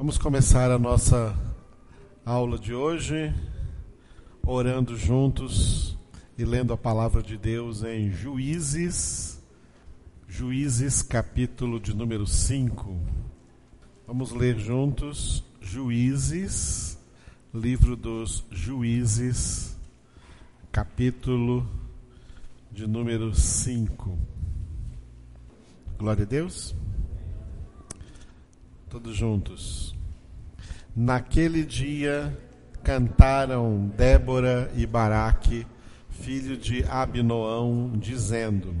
Vamos começar a nossa aula de hoje orando juntos e lendo a palavra de Deus em Juízes, Juízes capítulo de número 5. Vamos ler juntos Juízes, livro dos Juízes, capítulo de número 5. Glória a Deus. Todos juntos. Naquele dia cantaram Débora e Baraque, filho de Abinoão, dizendo: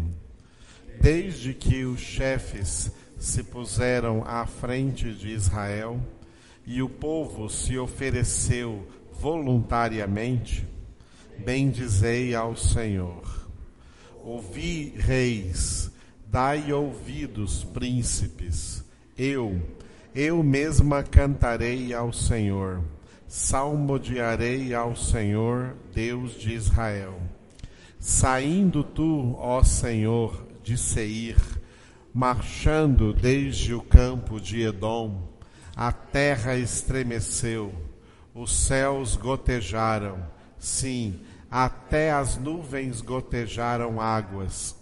Desde que os chefes se puseram à frente de Israel e o povo se ofereceu voluntariamente, bendizei ao Senhor. Ouvi, reis, dai ouvidos, príncipes. Eu, eu mesma cantarei ao Senhor, salmodiarei ao Senhor, Deus de Israel. Saindo tu, ó Senhor, de Seir, marchando desde o campo de Edom, a terra estremeceu, os céus gotejaram, sim, até as nuvens gotejaram águas.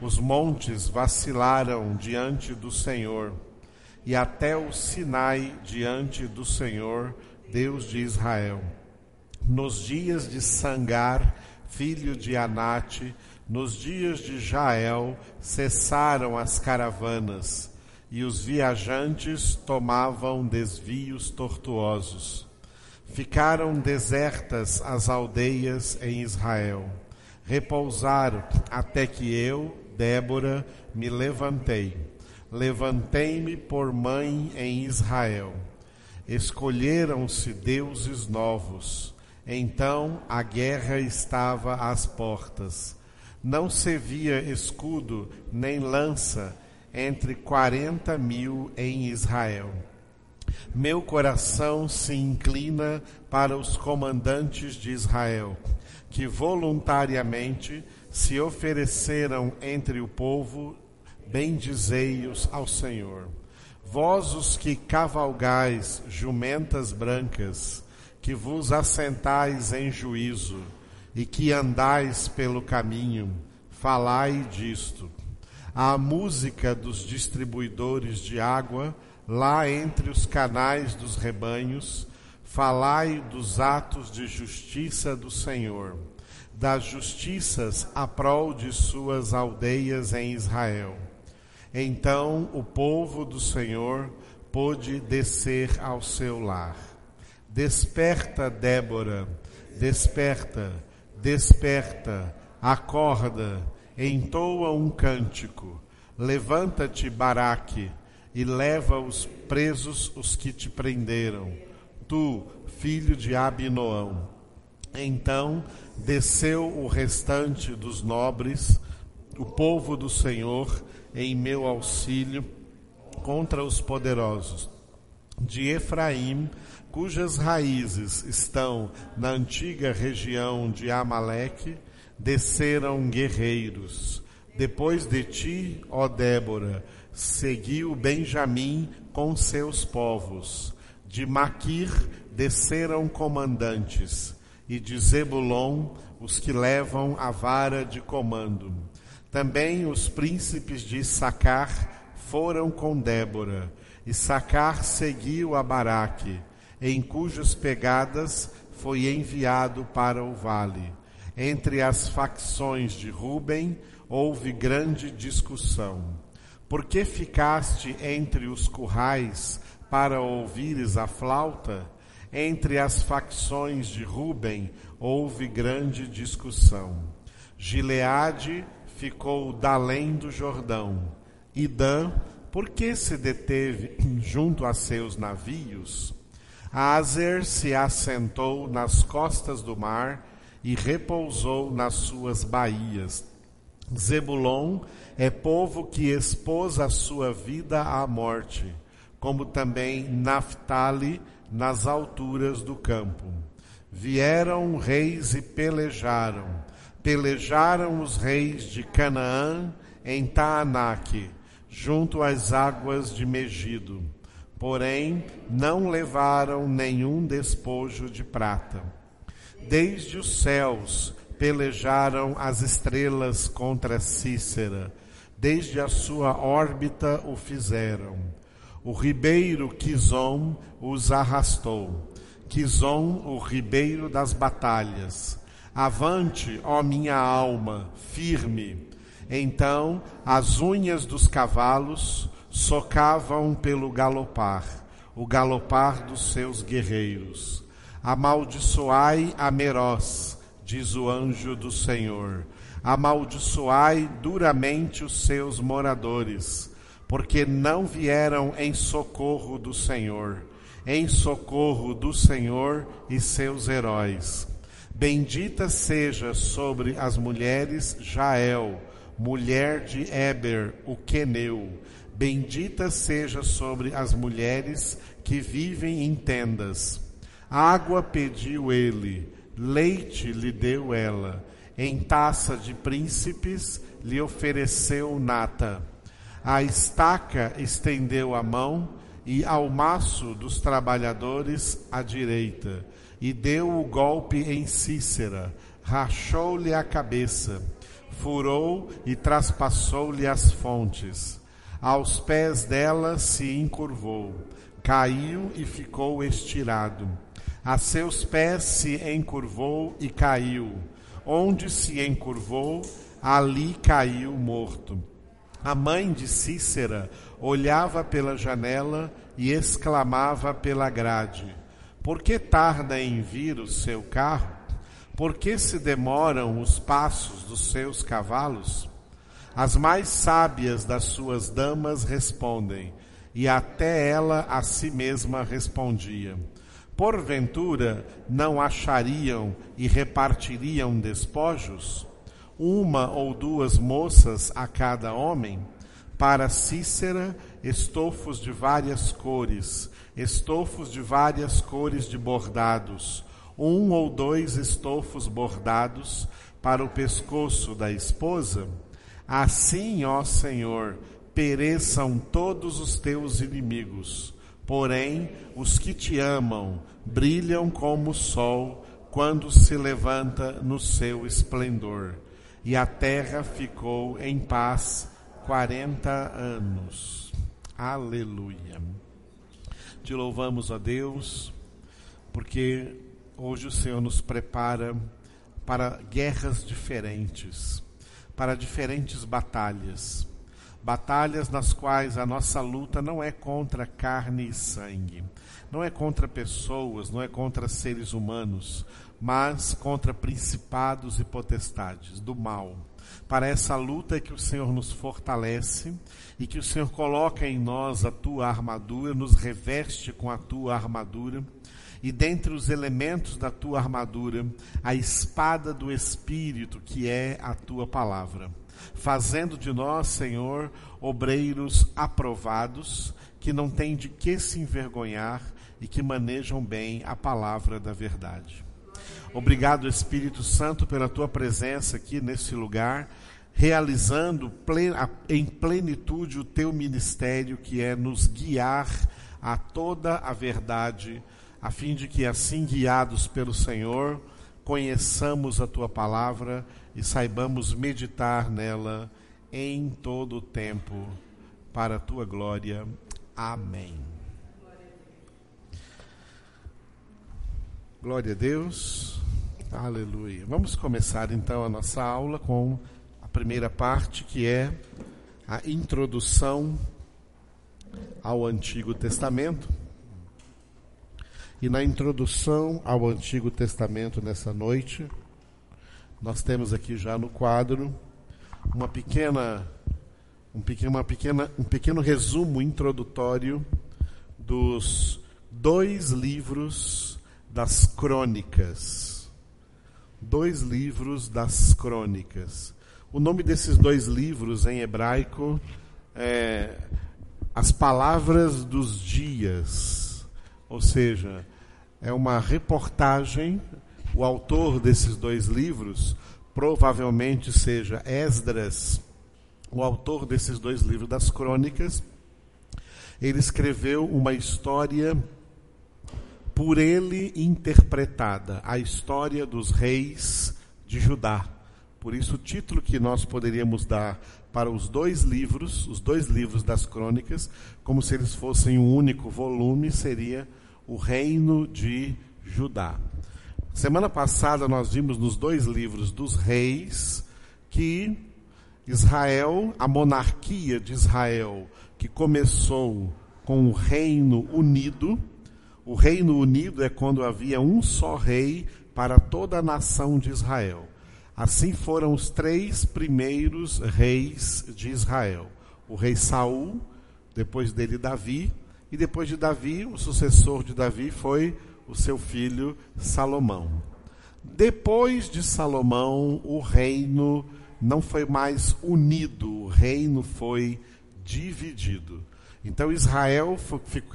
Os montes vacilaram diante do Senhor e até o Sinai diante do Senhor, Deus de Israel. Nos dias de Sangar, filho de Anate, nos dias de Jael, cessaram as caravanas, e os viajantes tomavam desvios tortuosos. Ficaram desertas as aldeias em Israel. Repousaram até que eu, Débora, me levantei Levantei-me por mãe em Israel. Escolheram-se deuses novos. Então a guerra estava às portas. Não se via escudo nem lança entre quarenta mil em Israel. Meu coração se inclina para os comandantes de Israel, que voluntariamente se ofereceram entre o povo bendizei-os ao Senhor. Vós os que cavalgais jumentas brancas, que vos assentais em juízo e que andais pelo caminho, falai disto. A música dos distribuidores de água, lá entre os canais dos rebanhos, falai dos atos de justiça do Senhor, das justiças a prol de suas aldeias em Israel então o povo do Senhor pôde descer ao seu lar. Desperta, Débora, desperta, desperta, acorda, entoa um cântico. Levanta-te, Baraque, e leva os presos os que te prenderam. Tu, filho de Abinoão. Então desceu o restante dos nobres, o povo do Senhor, em meu auxílio contra os poderosos. De Efraim, cujas raízes estão na antiga região de Amaleque, desceram guerreiros. Depois de ti, ó Débora, seguiu Benjamim com seus povos. De Maquir desceram comandantes, e de Zebulon os que levam a vara de comando. Também os príncipes de Sacar foram com Débora, e Sacar seguiu a Baraque, em cujas pegadas foi enviado para o vale. Entre as facções de Ruben houve grande discussão. Por que ficaste entre os currais para ouvires a flauta? Entre as facções de Ruben houve grande discussão. Gileade ficou dalém do Jordão. E Dan, por que se deteve junto a seus navios? Azer se assentou nas costas do mar e repousou nas suas baías. Zebulon é povo que expôs a sua vida à morte, como também Naphtali nas alturas do campo. Vieram reis e pelejaram pelejaram os reis de Canaã em Taanaque, junto às águas de Megido. porém não levaram nenhum despojo de prata. Desde os céus pelejaram as estrelas contra Cícera, desde a sua órbita o fizeram. O ribeiro Quizon os arrastou. Quizon, o ribeiro das batalhas. Avante, ó minha alma, firme. Então as unhas dos cavalos socavam pelo galopar, o galopar dos seus guerreiros. Amaldiçoai a Meroz, diz o anjo do Senhor. Amaldiçoai duramente os seus moradores, porque não vieram em socorro do Senhor, em socorro do Senhor e seus heróis. Bendita seja sobre as mulheres Jael, mulher de Eber, o queneu. Bendita seja sobre as mulheres que vivem em tendas. Água pediu ele, leite lhe deu ela. Em taça de príncipes lhe ofereceu nata. A estaca estendeu a mão e ao maço dos trabalhadores à direita e deu o golpe em Cícera, rachou-lhe a cabeça, furou e traspassou-lhe as fontes. Aos pés dela se encurvou, caiu e ficou estirado. A seus pés se encurvou e caiu. Onde se encurvou, ali caiu morto. A mãe de Cícera olhava pela janela e exclamava pela grade: por que tarda em vir o seu carro? Por que se demoram os passos dos seus cavalos? As mais sábias das suas damas respondem, e até ela a si mesma respondia. Porventura não achariam e repartiriam despojos? Uma ou duas moças a cada homem? Para Cícera, estofos de várias cores, estofos de várias cores de bordados, um ou dois estofos bordados para o pescoço da esposa? Assim, ó Senhor, pereçam todos os teus inimigos. Porém, os que te amam brilham como o sol quando se levanta no seu esplendor. E a terra ficou em paz quarenta anos. Aleluia. Te louvamos, a Deus, porque hoje o Senhor nos prepara para guerras diferentes, para diferentes batalhas. Batalhas nas quais a nossa luta não é contra carne e sangue, não é contra pessoas, não é contra seres humanos, mas contra principados e potestades do mal para essa luta que o Senhor nos fortalece e que o Senhor coloca em nós a tua armadura, nos reveste com a tua armadura. E dentre os elementos da tua armadura, a espada do Espírito, que é a tua palavra. Fazendo de nós, Senhor, obreiros aprovados, que não têm de que se envergonhar e que manejam bem a palavra da verdade. Obrigado, Espírito Santo, pela tua presença aqui nesse lugar, realizando em plenitude o teu ministério, que é nos guiar a toda a verdade, a fim de que, assim guiados pelo Senhor, conheçamos a tua palavra e saibamos meditar nela em todo o tempo, para a tua glória. Amém. Glória a Deus. Aleluia. Vamos começar então a nossa aula com a primeira parte, que é a introdução ao Antigo Testamento. E na introdução ao Antigo Testamento nessa noite, nós temos aqui já no quadro uma pequena um pequeno, uma pequena, um pequeno resumo introdutório dos dois livros das crônicas dois livros das crônicas. O nome desses dois livros em hebraico é As Palavras dos Dias, ou seja, é uma reportagem. O autor desses dois livros provavelmente seja Esdras, o autor desses dois livros das crônicas, Ele escreveu uma história por ele interpretada, a história dos reis de Judá. Por isso, o título que nós poderíamos dar para os dois livros, os dois livros das crônicas, como se eles fossem um único volume, seria O Reino de Judá. Semana passada nós vimos nos dois livros dos reis que Israel, a monarquia de Israel, que começou com o reino unido, o reino unido é quando havia um só rei para toda a nação de Israel. Assim foram os três primeiros reis de Israel: o rei Saul, depois dele Davi, e depois de Davi, o sucessor de Davi foi o seu filho Salomão. Depois de Salomão, o reino não foi mais unido, o reino foi dividido. Então Israel,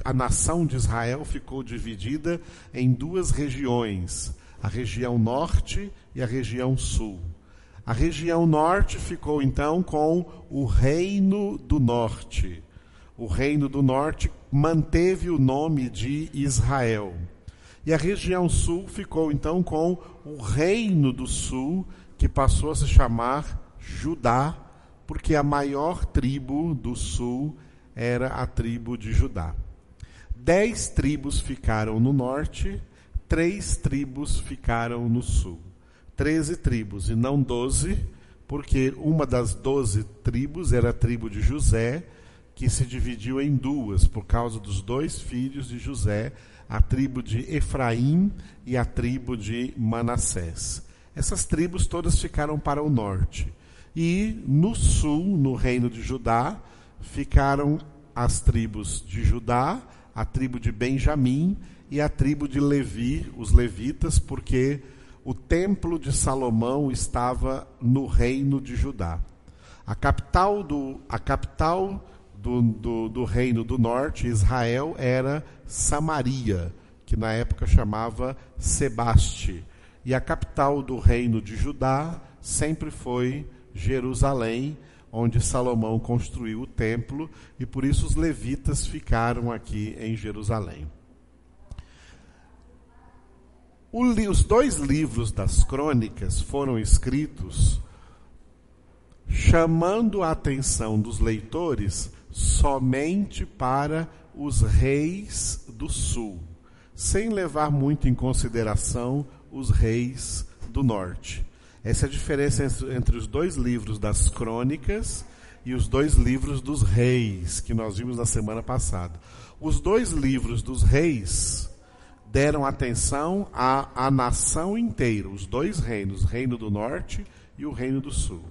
a nação de Israel ficou dividida em duas regiões, a região norte e a região sul. A região norte ficou então com o reino do norte. O reino do norte manteve o nome de Israel. E a região sul ficou então com o reino do sul, que passou a se chamar Judá, porque a maior tribo do sul era a tribo de Judá. Dez tribos ficaram no norte, três tribos ficaram no sul. Treze tribos e não doze, porque uma das doze tribos era a tribo de José, que se dividiu em duas por causa dos dois filhos de José, a tribo de Efraim e a tribo de Manassés. Essas tribos todas ficaram para o norte. E no sul, no reino de Judá, ficaram as tribos de Judá, a tribo de Benjamim e a tribo de Levi, os levitas, porque o templo de Salomão estava no reino de Judá. A capital do, a capital do, do, do reino do norte, Israel, era Samaria, que na época chamava Sebaste. E a capital do reino de Judá sempre foi Jerusalém, onde Salomão construiu o templo, e por isso os levitas ficaram aqui em Jerusalém. os dois livros das crônicas foram escritos chamando a atenção dos leitores somente para os reis do sul, sem levar muito em consideração os reis do norte. Essa é a diferença entre os dois livros das crônicas e os dois livros dos reis, que nós vimos na semana passada. Os dois livros dos reis deram atenção à, à nação inteira, os dois reinos, o reino do norte e o reino do sul.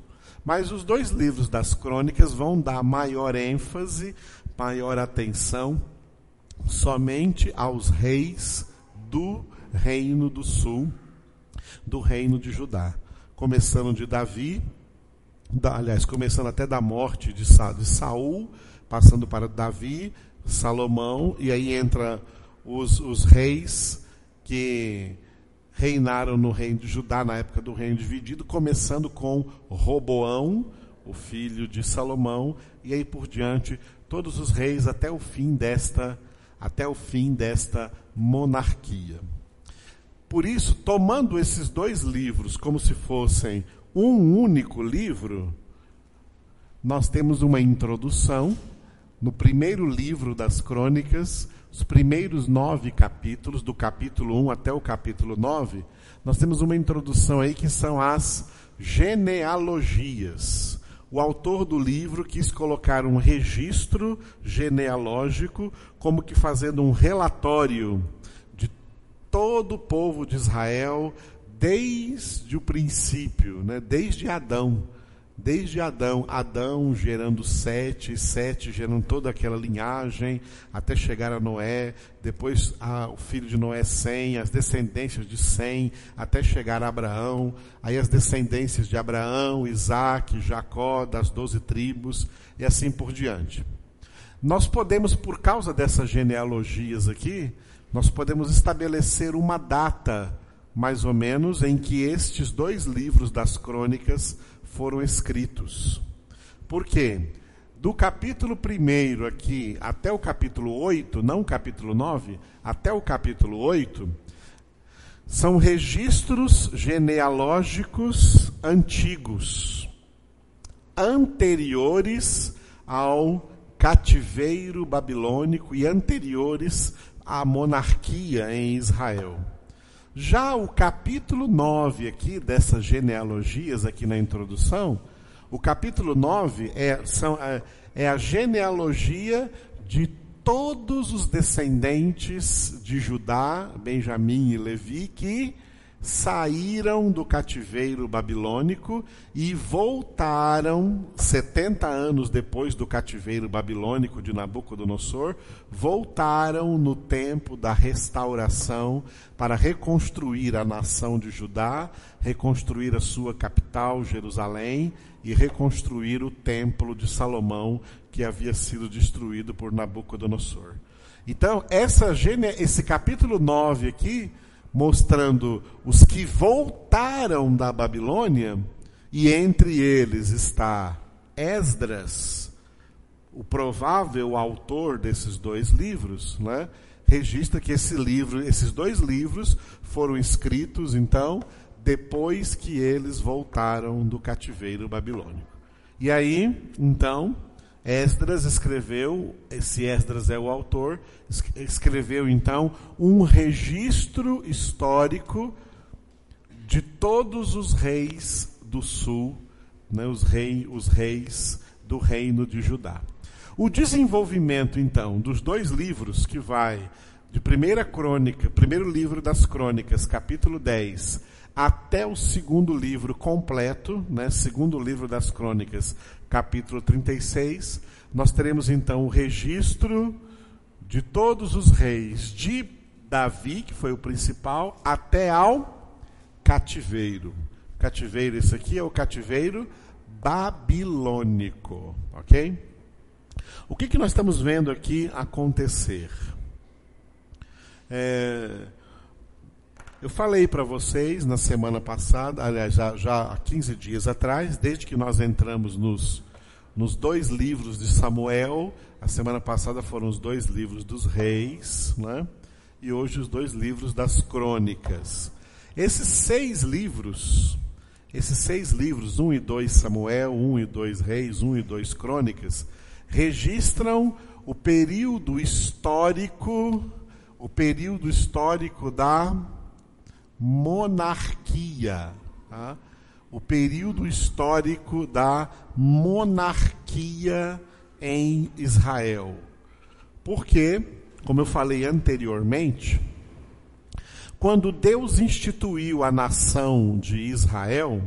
Mas os dois livros das crônicas vão dar maior ênfase, maior atenção somente aos reis do reino do sul, do reino de Judá. Começando de Davi, da, aliás, começando até da morte de, Sa, de Saul, passando para Davi, Salomão, e aí entra os, os reis que reinaram no reino de Judá na época do reino dividido, começando com Roboão, o filho de Salomão, e aí por diante todos os reis até o fim desta até o fim desta monarquia. Por isso, tomando esses dois livros como se fossem um único livro, nós temos uma introdução no primeiro livro das crônicas, os primeiros nove capítulos, do capítulo 1 até o capítulo 9, nós temos uma introdução aí que são as genealogias. O autor do livro quis colocar um registro genealógico, como que fazendo um relatório todo o povo de Israel, desde o princípio, né? desde Adão Desde Adão, Adão gerando Sete, Sete gerando toda aquela linhagem, até chegar a Noé, depois a, o filho de Noé, Sem, as descendências de Sem, até chegar a Abraão, aí as descendências de Abraão, Isaac, Jacó, das doze tribos, e assim por diante. Nós podemos, por causa dessas genealogias aqui, nós podemos estabelecer uma data, mais ou menos, em que estes dois livros das crônicas foram escritos. Por quê? do capítulo 1 aqui até o capítulo 8, não o capítulo 9, até o capítulo 8, são registros genealógicos antigos, anteriores ao cativeiro babilônico e anteriores à monarquia em Israel. Já o capítulo 9 aqui, dessas genealogias aqui na introdução, o capítulo 9 é, são, é, é a genealogia de todos os descendentes de Judá, Benjamim e Levi que saíram do cativeiro babilônico e voltaram 70 anos depois do cativeiro babilônico de Nabucodonosor, voltaram no tempo da restauração para reconstruir a nação de Judá, reconstruir a sua capital, Jerusalém, e reconstruir o templo de Salomão que havia sido destruído por Nabucodonosor. Então, essa, esse capítulo 9 aqui mostrando os que voltaram da Babilônia, e entre eles está Esdras, o provável autor desses dois livros, né? registra que esse livro, esses dois livros foram escritos, então, depois que eles voltaram do cativeiro babilônico. E aí, então, Esdras escreveu, esse Esdras é o autor, escreveu então um registro histórico de todos os reis do sul, né, os, rei, os reis do reino de Judá. O desenvolvimento então dos dois livros que vai de primeira crônica, primeiro livro das crônicas, capítulo 10, até o segundo livro completo, né, segundo livro das crônicas, capítulo 36, nós teremos então o registro de todos os reis, de Davi, que foi o principal, até ao cativeiro. Cativeiro, esse aqui é o cativeiro babilônico, ok? O que, que nós estamos vendo aqui acontecer? É, eu falei para vocês na semana passada, aliás, já, já há 15 dias atrás, desde que nós entramos nos, nos dois livros de Samuel, a semana passada foram os dois livros dos reis, né? e hoje os dois livros das crônicas. Esses seis livros, esses seis livros, um e dois Samuel, um e dois reis, um e dois crônicas, registram o período histórico, o período histórico da monarquia. Tá? O período histórico da monarquia em Israel. Porque, como eu falei anteriormente, quando Deus instituiu a nação de Israel,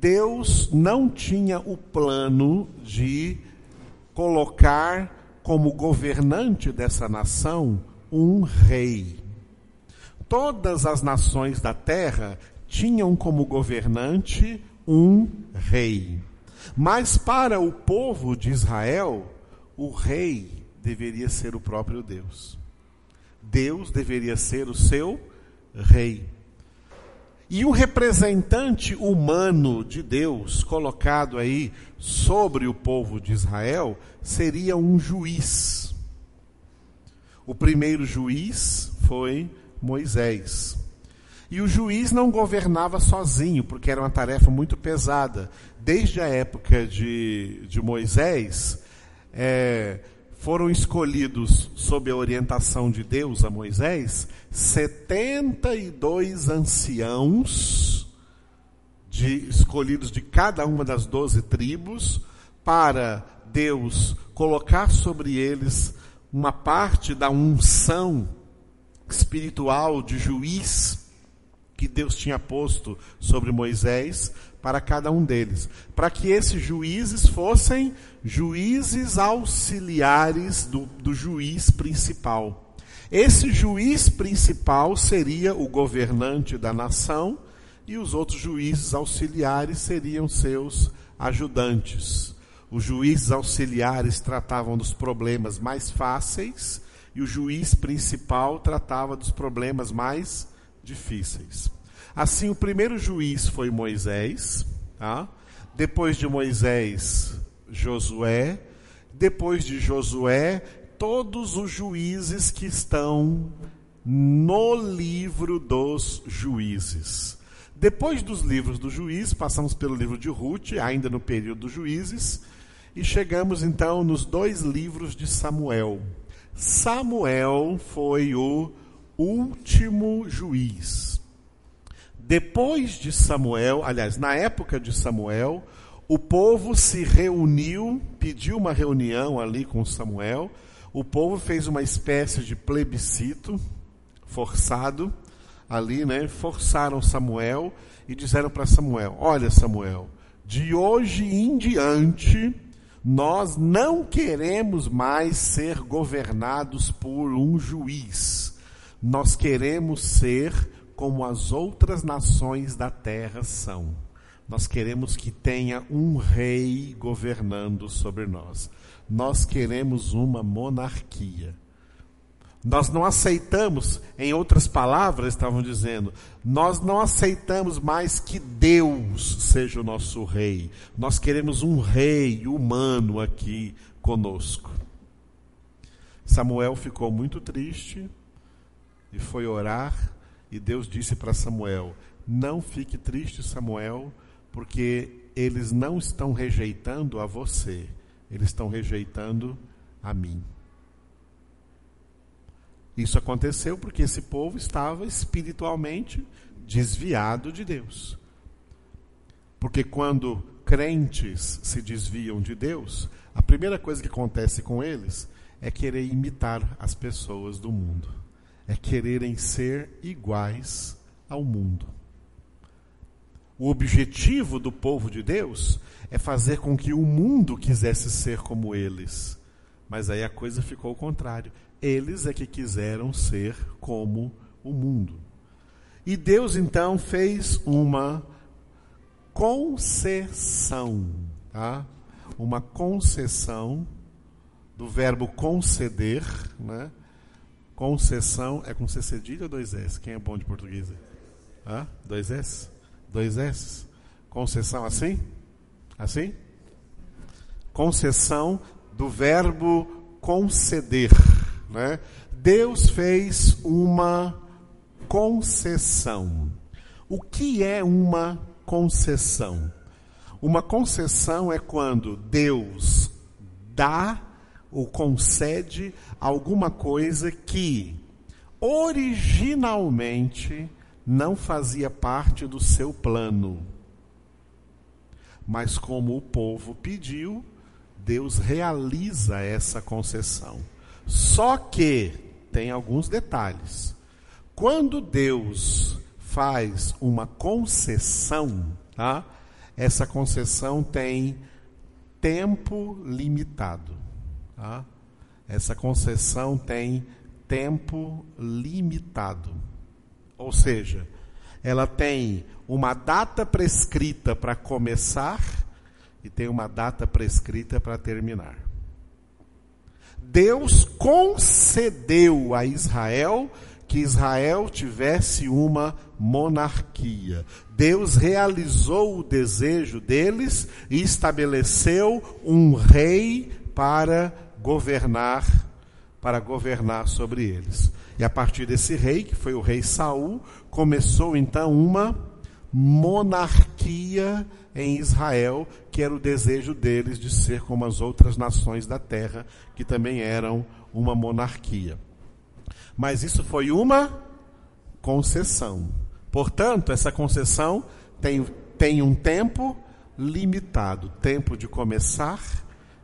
Deus não tinha o plano de colocar como governante dessa nação um rei. Todas as nações da terra tinham como governante um rei. Mas para o povo de Israel, o rei deveria ser o próprio Deus. Deus deveria ser o seu rei. E o representante humano de Deus colocado aí sobre o povo de Israel seria um juiz. O primeiro juiz foi Moisés. E o juiz não governava sozinho, porque era uma tarefa muito pesada. Desde a época de, de Moisés, é, foram escolhidos, sob a orientação de Deus a Moisés, 72 anciãos, de, escolhidos de cada uma das doze tribos, para Deus colocar sobre eles uma parte da unção espiritual de juiz que Deus tinha posto sobre Moisés para cada um deles, para que esses juízes fossem juízes auxiliares do, do juiz principal. Esse juiz principal seria o governante da nação e os outros juízes auxiliares seriam seus ajudantes. Os juízes auxiliares tratavam dos problemas mais fáceis e o juiz principal tratava dos problemas mais difíceis. Assim, o primeiro juiz foi Moisés, tá? depois de Moisés, Josué, depois de Josué, todos os juízes que estão no livro dos juízes. Depois dos livros dos juízes, passamos pelo livro de Ruth, ainda no período dos juízes, e chegamos então nos dois livros de Samuel. Samuel foi o último juiz. Depois de Samuel, aliás, na época de Samuel, o povo se reuniu, pediu uma reunião ali com Samuel. O povo fez uma espécie de plebiscito forçado ali, né? Forçaram Samuel e disseram para Samuel: Olha, Samuel, de hoje em diante nós não queremos mais ser governados por um juiz. Nós queremos ser como as outras nações da terra são. Nós queremos que tenha um rei governando sobre nós. Nós queremos uma monarquia. Nós não aceitamos, em outras palavras, estavam dizendo, nós não aceitamos mais que Deus seja o nosso rei. Nós queremos um rei humano aqui conosco. Samuel ficou muito triste e foi orar, e Deus disse para Samuel: Não fique triste, Samuel, porque eles não estão rejeitando a você, eles estão rejeitando a mim. Isso aconteceu porque esse povo estava espiritualmente desviado de Deus. Porque quando crentes se desviam de Deus, a primeira coisa que acontece com eles é querer imitar as pessoas do mundo, é quererem ser iguais ao mundo. O objetivo do povo de Deus é fazer com que o mundo quisesse ser como eles. Mas aí a coisa ficou ao contrário. Eles é que quiseram ser como o mundo. E Deus então fez uma concessão, tá? Uma concessão do verbo conceder, né? Concessão é com C cedilha ou dois S? Quem é bom de português? Hã? Dois S? Dois S? Concessão assim? Assim? Concessão do verbo conceder. Né? Deus fez uma concessão. O que é uma concessão? Uma concessão é quando Deus dá ou concede alguma coisa que originalmente não fazia parte do seu plano. Mas como o povo pediu, Deus realiza essa concessão. Só que tem alguns detalhes. Quando Deus faz uma concessão, tá? essa concessão tem tempo limitado. Tá? Essa concessão tem tempo limitado. Ou seja, ela tem uma data prescrita para começar e tem uma data prescrita para terminar. Deus concedeu a Israel que Israel tivesse uma monarquia. Deus realizou o desejo deles e estabeleceu um rei para governar, para governar sobre eles. E a partir desse rei, que foi o rei Saul, começou então uma monarquia em Israel, que era o desejo deles de ser como as outras nações da terra, que também eram uma monarquia. Mas isso foi uma concessão. Portanto, essa concessão tem, tem um tempo limitado tempo de começar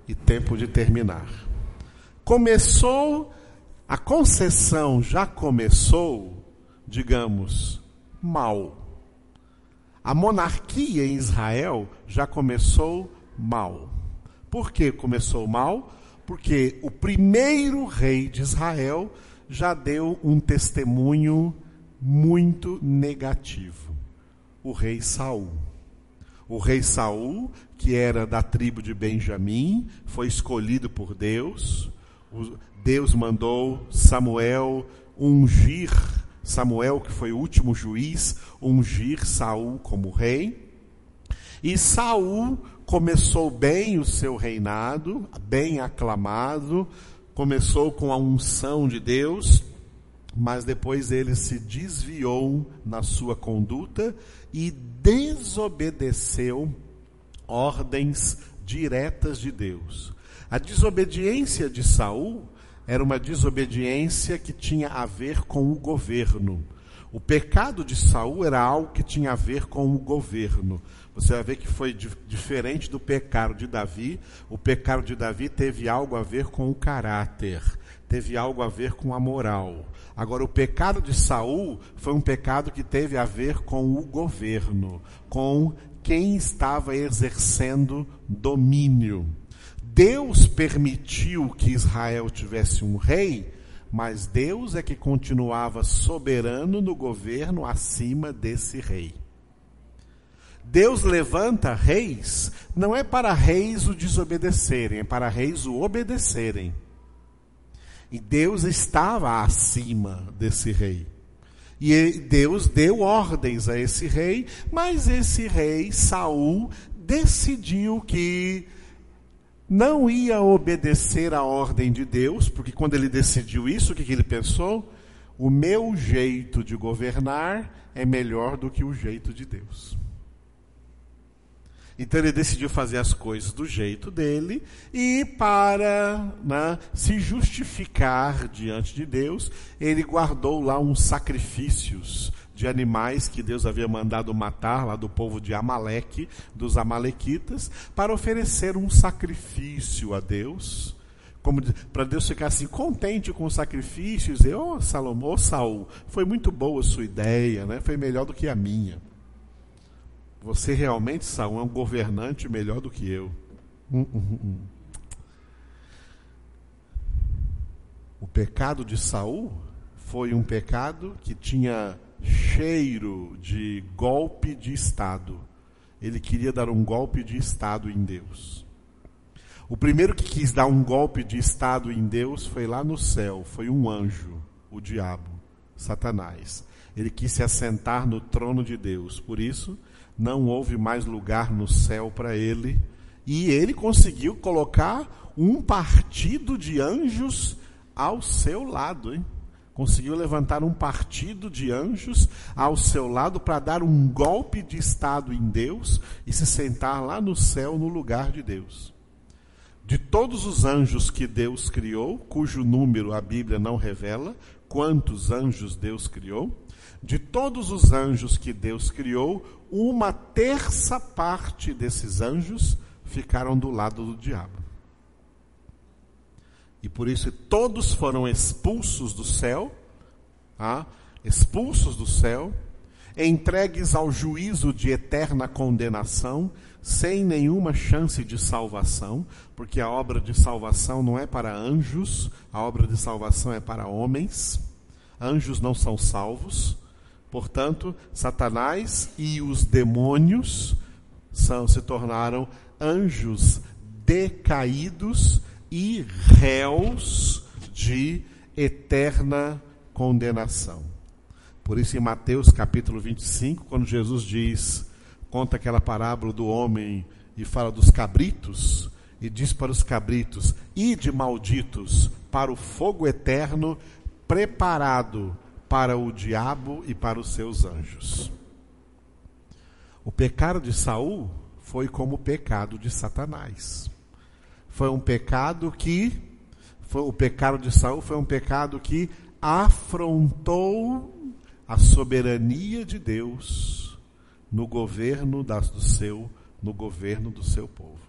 e tempo de terminar. Começou, a concessão já começou, digamos, mal. A monarquia em Israel já começou mal. Por que começou mal? Porque o primeiro rei de Israel já deu um testemunho muito negativo. O rei Saul. O rei Saul, que era da tribo de Benjamim, foi escolhido por Deus. Deus mandou Samuel ungir Samuel, que foi o último juiz, ungir Saul como rei. E Saul começou bem o seu reinado, bem aclamado, começou com a unção de Deus, mas depois ele se desviou na sua conduta e desobedeceu ordens diretas de Deus. A desobediência de Saul era uma desobediência que tinha a ver com o governo. O pecado de Saul era algo que tinha a ver com o governo. Você vai ver que foi diferente do pecado de Davi. O pecado de Davi teve algo a ver com o caráter, teve algo a ver com a moral. Agora, o pecado de Saul foi um pecado que teve a ver com o governo, com quem estava exercendo domínio. Deus permitiu que Israel tivesse um rei, mas Deus é que continuava soberano no governo acima desse rei. Deus levanta reis, não é para reis o desobedecerem, é para reis o obedecerem. E Deus estava acima desse rei. E Deus deu ordens a esse rei, mas esse rei, Saul, decidiu que não ia obedecer a ordem de Deus, porque quando ele decidiu isso, o que, que ele pensou? O meu jeito de governar é melhor do que o jeito de Deus. Então ele decidiu fazer as coisas do jeito dele e para né, se justificar diante de Deus, ele guardou lá uns sacrifícios de animais que Deus havia mandado matar lá do povo de Amaleque, dos amalequitas, para oferecer um sacrifício a Deus. Como para Deus ficar assim contente com os sacrifícios, e ô oh, Salomão, oh, Saul, foi muito boa a sua ideia, né? Foi melhor do que a minha. Você realmente, Saul, é um governante melhor do que eu. Hum, hum, hum. O pecado de Saul foi um pecado que tinha cheiro de golpe de Estado. Ele queria dar um golpe de Estado em Deus. O primeiro que quis dar um golpe de Estado em Deus foi lá no céu, foi um anjo, o diabo, Satanás. Ele quis se assentar no trono de Deus. Por isso, não houve mais lugar no céu para ele, e ele conseguiu colocar um partido de anjos ao seu lado, hein? Conseguiu levantar um partido de anjos ao seu lado para dar um golpe de Estado em Deus e se sentar lá no céu no lugar de Deus. De todos os anjos que Deus criou, cujo número a Bíblia não revela, quantos anjos Deus criou, de todos os anjos que Deus criou, uma terça parte desses anjos ficaram do lado do diabo. E por isso todos foram expulsos do céu, ah, expulsos do céu, entregues ao juízo de eterna condenação, sem nenhuma chance de salvação, porque a obra de salvação não é para anjos, a obra de salvação é para homens. Anjos não são salvos. Portanto, Satanás e os demônios são, se tornaram anjos decaídos e réus de eterna condenação. Por isso, em Mateus capítulo 25, quando Jesus diz, conta aquela parábola do homem e fala dos cabritos, e diz para os cabritos: Ide malditos para o fogo eterno preparado para o diabo e para os seus anjos. O pecado de Saul foi como o pecado de Satanás. Foi um pecado que foi o pecado de Saul foi um pecado que afrontou a soberania de Deus no governo das, do seu no governo do seu povo.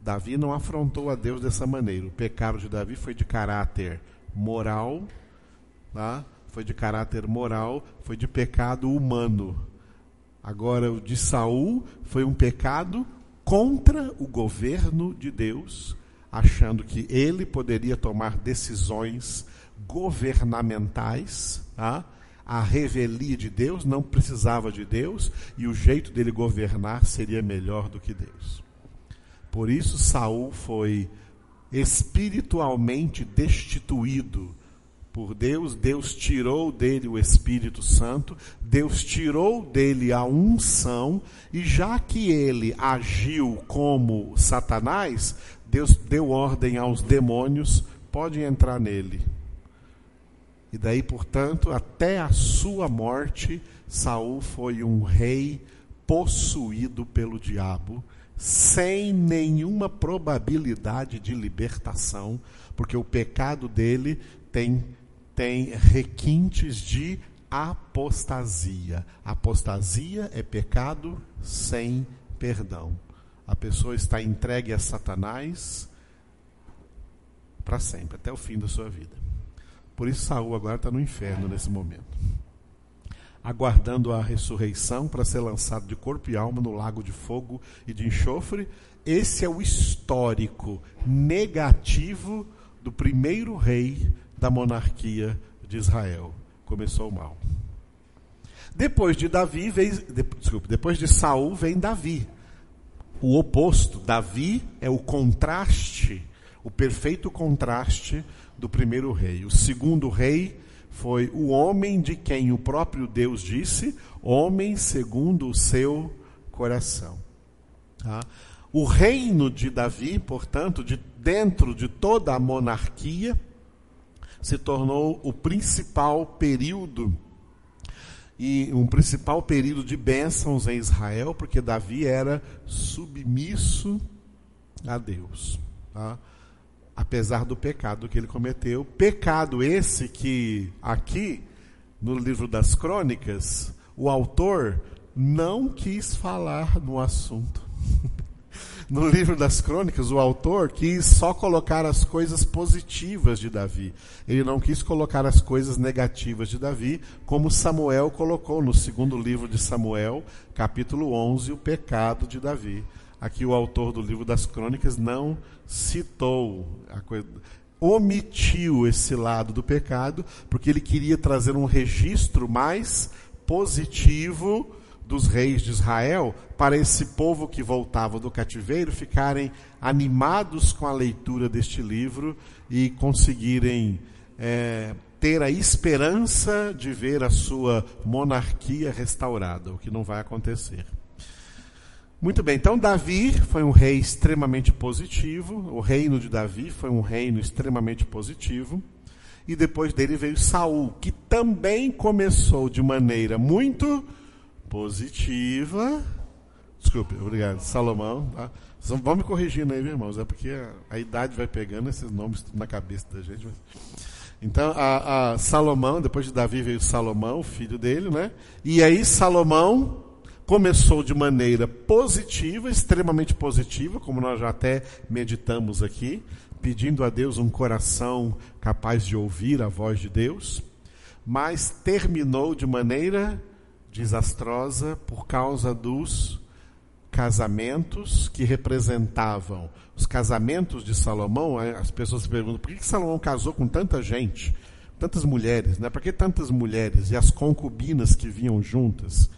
Davi não afrontou a Deus dessa maneira. O pecado de Davi foi de caráter moral tá? foi de caráter moral, foi de pecado humano. Agora o de Saul foi um pecado contra o governo de Deus, achando que ele poderia tomar decisões governamentais, tá? a revelia de Deus não precisava de Deus e o jeito dele governar seria melhor do que Deus. Por isso Saul foi espiritualmente destituído por Deus, Deus tirou dele o Espírito Santo, Deus tirou dele a unção, e já que ele agiu como Satanás, Deus deu ordem aos demônios: pode entrar nele. E daí, portanto, até a sua morte, Saul foi um rei possuído pelo diabo, sem nenhuma probabilidade de libertação, porque o pecado dele tem tem requintes de apostasia. Apostasia é pecado sem perdão. A pessoa está entregue a Satanás para sempre, até o fim da sua vida. Por isso Saul agora está no inferno nesse momento. Aguardando a ressurreição para ser lançado de corpo e alma no lago de fogo e de enxofre. Esse é o histórico negativo do primeiro rei da monarquia de Israel. Começou mal. Depois de Davi vem, de, desculpe, depois de Saul vem Davi. O oposto, Davi é o contraste, o perfeito contraste do primeiro rei. O segundo rei foi o homem de quem o próprio Deus disse, homem segundo o seu coração. Tá? O reino de Davi, portanto, de dentro de toda a monarquia, se tornou o principal período e um principal período de bênçãos em Israel, porque Davi era submisso a Deus, tá? apesar do pecado que ele cometeu. Pecado esse que aqui no livro das Crônicas o autor não quis falar no assunto. no livro das crônicas, o autor quis só colocar as coisas positivas de Davi. Ele não quis colocar as coisas negativas de Davi, como Samuel colocou no segundo livro de Samuel, capítulo 11, o pecado de Davi. Aqui o autor do livro das crônicas não citou a coisa omitiu esse lado do pecado, porque ele queria trazer um registro mais positivo dos reis de Israel para esse povo que voltava do cativeiro ficarem animados com a leitura deste livro e conseguirem é, ter a esperança de ver a sua monarquia restaurada, o que não vai acontecer. Muito bem, então Davi foi um rei extremamente positivo, o reino de Davi foi um reino extremamente positivo, e depois dele veio Saul, que também começou de maneira muito positiva. Desculpe, obrigado. Salomão. Tá? Vão me corrigindo aí, irmãos. É porque a, a, idade vai pegando esses nomes na cabeça da gente. Então, a, a Salomão, depois de Davi veio Salomão, filho dele, né? E aí Salomão começou de maneira positiva, extremamente positiva, como nós já até meditamos aqui, pedindo a Deus um coração capaz de ouvir a voz de Deus, mas terminou de maneira desastrosa por causa dos casamentos que representavam os casamentos de Salomão. As pessoas se perguntam por que Salomão casou com tanta gente, tantas mulheres, né? Por que tantas mulheres e as concubinas que vinham juntas?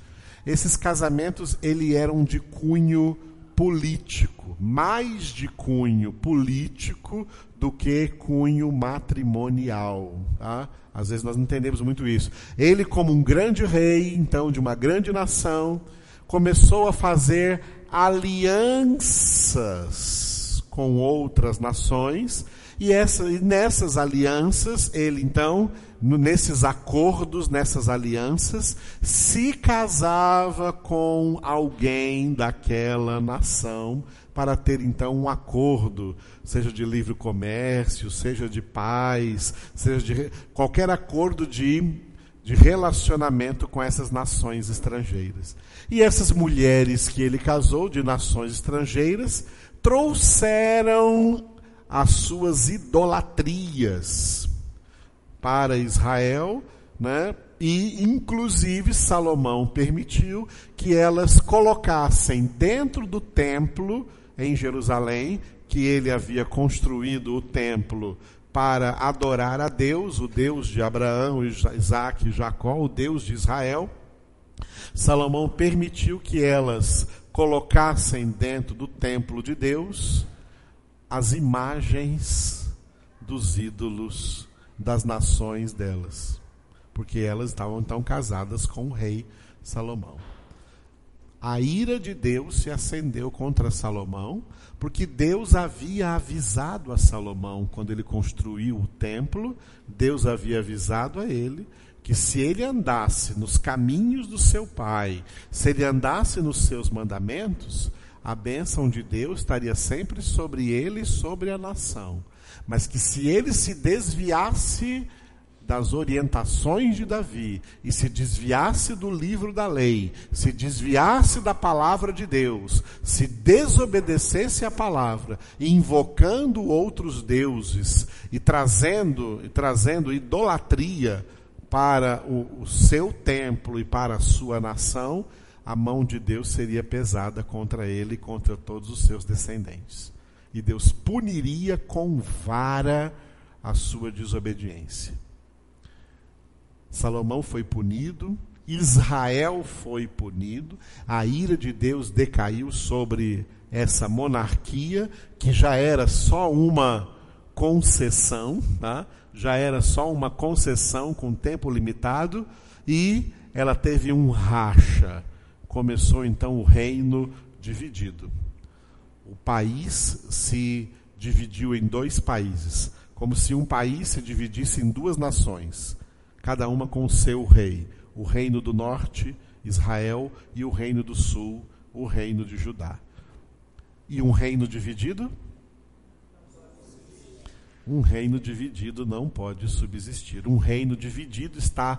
Esses casamentos ele eram de cunho político, mais de cunho político do que cunho matrimonial. Tá? Às vezes nós não entendemos muito isso. Ele, como um grande rei, então, de uma grande nação, começou a fazer alianças com outras nações, e, essa, e nessas alianças, ele então nesses acordos, nessas alianças, se casava com alguém daquela nação para ter então um acordo, seja de livre comércio, seja de paz, seja de qualquer acordo de, de relacionamento com essas nações estrangeiras. E essas mulheres que ele casou de nações estrangeiras trouxeram as suas idolatrias para Israel, né? E inclusive Salomão permitiu que elas colocassem dentro do templo em Jerusalém, que ele havia construído o templo para adorar a Deus, o Deus de Abraão, Isaac e Jacó, o Deus de Israel. Salomão permitiu que elas colocassem dentro do templo de Deus as imagens dos ídolos das nações delas, porque elas estavam então casadas com o rei Salomão. A ira de Deus se acendeu contra Salomão, porque Deus havia avisado a Salomão quando ele construiu o templo, Deus havia avisado a ele que se ele andasse nos caminhos do seu pai, se ele andasse nos seus mandamentos, a bênção de Deus estaria sempre sobre ele e sobre a nação. Mas que se ele se desviasse das orientações de Davi e se desviasse do livro da lei, se desviasse da palavra de Deus, se desobedecesse à palavra, invocando outros deuses e trazendo, e trazendo idolatria para o, o seu templo e para a sua nação, a mão de Deus seria pesada contra ele e contra todos os seus descendentes. E Deus puniria com vara a sua desobediência. Salomão foi punido, Israel foi punido, a ira de Deus decaiu sobre essa monarquia, que já era só uma concessão, tá? já era só uma concessão com tempo limitado, e ela teve um racha. Começou então o reino dividido. O país se dividiu em dois países, como se um país se dividisse em duas nações cada uma com seu rei. O reino do norte, Israel, e o reino do sul, o reino de Judá. E um reino dividido? Um reino dividido não pode subsistir. Um reino dividido está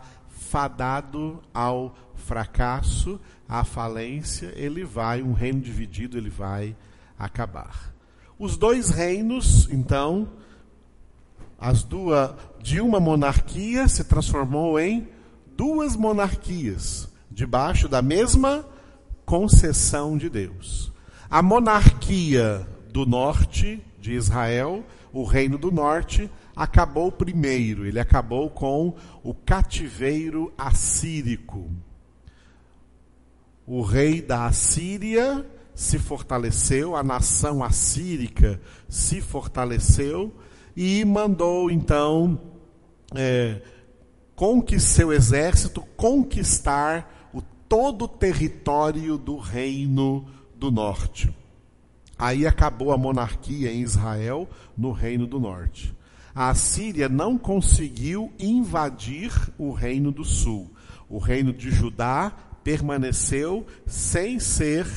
fadado ao fracasso, à falência, ele vai, um reino dividido, ele vai acabar. Os dois reinos, então, as duas de uma monarquia se transformou em duas monarquias debaixo da mesma concessão de Deus. A monarquia do norte de Israel, o reino do norte, acabou primeiro. Ele acabou com o cativeiro assírico. O rei da Assíria se fortaleceu, a nação assírica se fortaleceu e mandou então é, com que seu exército conquistar o todo o território do reino do norte. Aí acabou a monarquia em Israel no reino do norte. A Assíria não conseguiu invadir o reino do sul. O reino de Judá permaneceu sem ser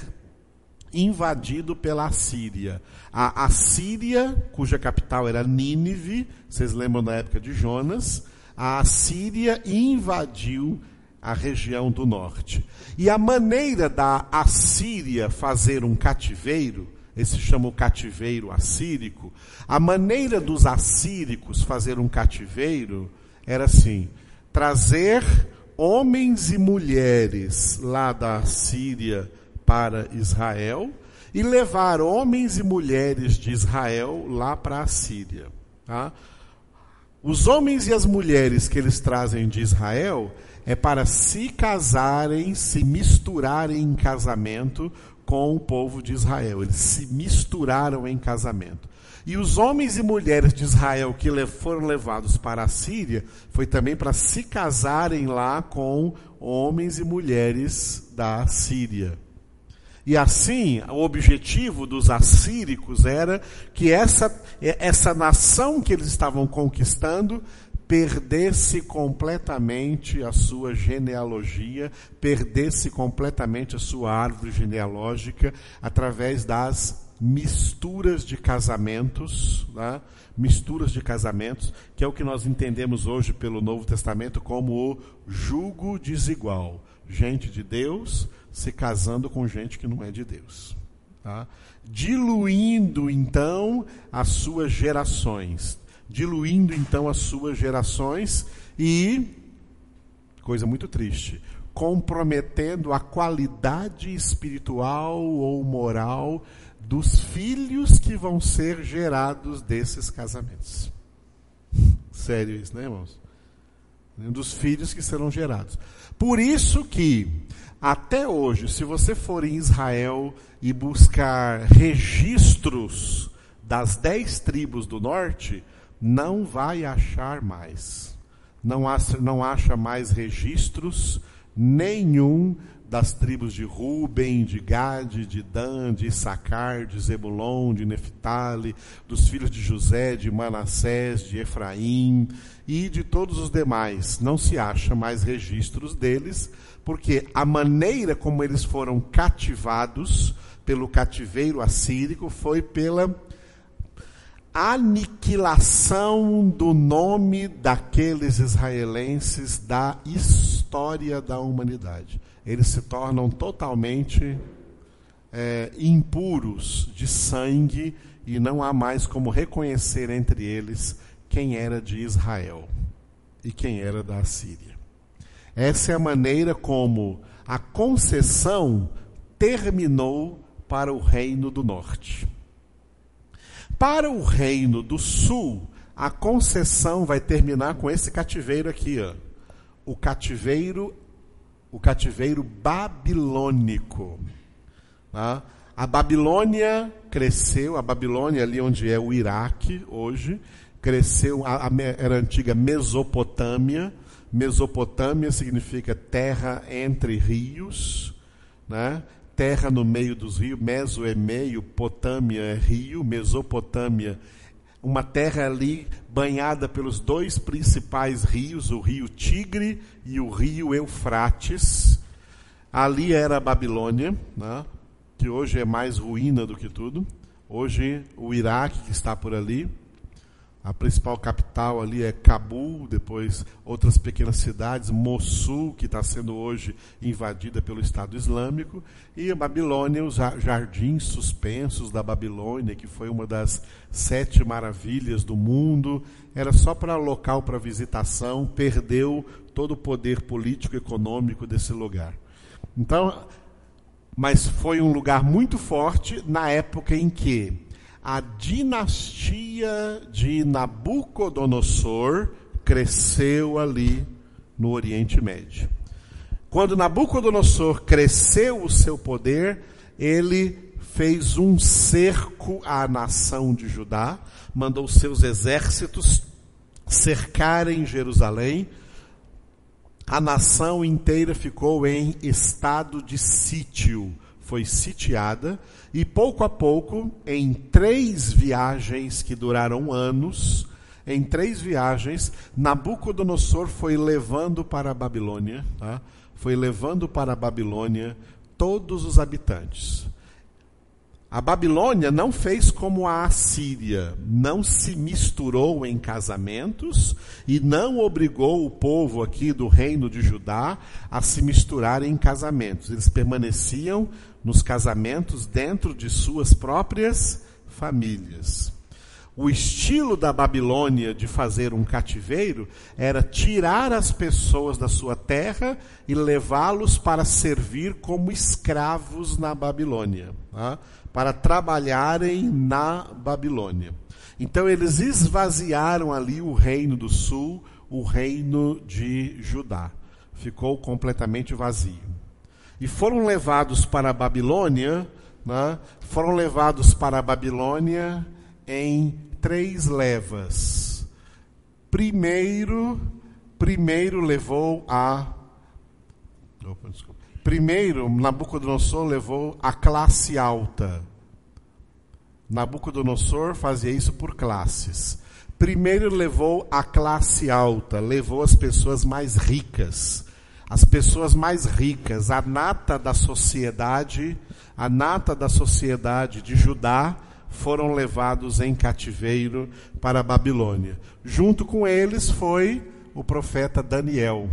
invadido pela Assíria. A Assíria, cuja capital era Nínive, vocês lembram da época de Jonas, a Assíria invadiu a região do norte. E a maneira da Assíria fazer um cativeiro, esse chama o cativeiro assírico, a maneira dos assíricos fazer um cativeiro era assim: trazer homens e mulheres lá da Síria para Israel e levar homens e mulheres de Israel lá para a Síria. Tá? Os homens e as mulheres que eles trazem de Israel é para se casarem, se misturarem em casamento com o povo de Israel. Eles se misturaram em casamento. E os homens e mulheres de Israel que foram levados para a Síria foi também para se casarem lá com homens e mulheres da Síria. E assim, o objetivo dos assíricos era que essa, essa nação que eles estavam conquistando perdesse completamente a sua genealogia, perdesse completamente a sua árvore genealógica através das misturas de casamentos, né? misturas de casamentos, que é o que nós entendemos hoje pelo Novo Testamento como o jugo desigual. Gente de Deus se casando com gente que não é de Deus. Tá? Diluindo então as suas gerações. Diluindo então as suas gerações e, coisa muito triste, comprometendo a qualidade espiritual ou moral dos filhos que vão ser gerados desses casamentos. Sério isso, né, irmãos? Dos filhos que serão gerados. Por isso que até hoje, se você for em Israel e buscar registros das dez tribos do norte, não vai achar mais. Não acha, não acha mais registros nenhum das tribos de Ruben, de Gade, de Dan, de Issacar, de Zebulon, de Neftali, dos filhos de José, de Manassés, de Efraim e de todos os demais. Não se acha mais registros deles, porque a maneira como eles foram cativados pelo cativeiro assírico foi pela aniquilação do nome daqueles israelenses da história da humanidade. Eles se tornam totalmente é, impuros de sangue e não há mais como reconhecer entre eles quem era de Israel e quem era da Síria. Essa é a maneira como a concessão terminou para o reino do norte. Para o reino do sul, a concessão vai terminar com esse cativeiro aqui, ó. O cativeiro, o cativeiro babilônico. Tá? A Babilônia cresceu, a Babilônia ali onde é o Iraque hoje, cresceu, a, a, era a antiga Mesopotâmia. Mesopotâmia significa terra entre rios, né? Terra no meio dos rios, Meso é meio, Potâmia é rio, Mesopotâmia, uma terra ali banhada pelos dois principais rios, o rio Tigre e o rio Eufrates. Ali era a Babilônia, né, que hoje é mais ruína do que tudo. Hoje o Iraque que está por ali, a principal capital ali é Cabul, depois outras pequenas cidades, Mossul, que está sendo hoje invadida pelo Estado Islâmico, e a Babilônia, os jardins suspensos da Babilônia, que foi uma das sete maravilhas do mundo, era só para local para visitação, perdeu todo o poder político e econômico desse lugar. Então, mas foi um lugar muito forte na época em que a dinastia de Nabucodonosor cresceu ali no Oriente Médio. Quando Nabucodonosor cresceu o seu poder, ele fez um cerco à nação de Judá, mandou seus exércitos cercarem Jerusalém. A nação inteira ficou em estado de sítio foi sitiada e pouco a pouco, em três viagens que duraram anos, em três viagens, Nabucodonosor foi levando para a Babilônia, tá? foi levando para a Babilônia todos os habitantes. A Babilônia não fez como a Assíria, não se misturou em casamentos e não obrigou o povo aqui do reino de Judá a se misturar em casamentos. Eles permaneciam nos casamentos dentro de suas próprias famílias. O estilo da Babilônia de fazer um cativeiro era tirar as pessoas da sua terra e levá-los para servir como escravos na Babilônia. Tá? para trabalharem na Babilônia. Então eles esvaziaram ali o reino do sul, o reino de Judá. Ficou completamente vazio. E foram levados para a Babilônia, né? foram levados para a Babilônia em três levas. Primeiro, primeiro levou a. Opa, desculpa. Primeiro, Nabucodonosor levou a classe alta. Nabucodonosor fazia isso por classes. Primeiro levou a classe alta, levou as pessoas mais ricas. As pessoas mais ricas, a nata da sociedade, a nata da sociedade de Judá, foram levados em cativeiro para a Babilônia. Junto com eles foi o profeta Daniel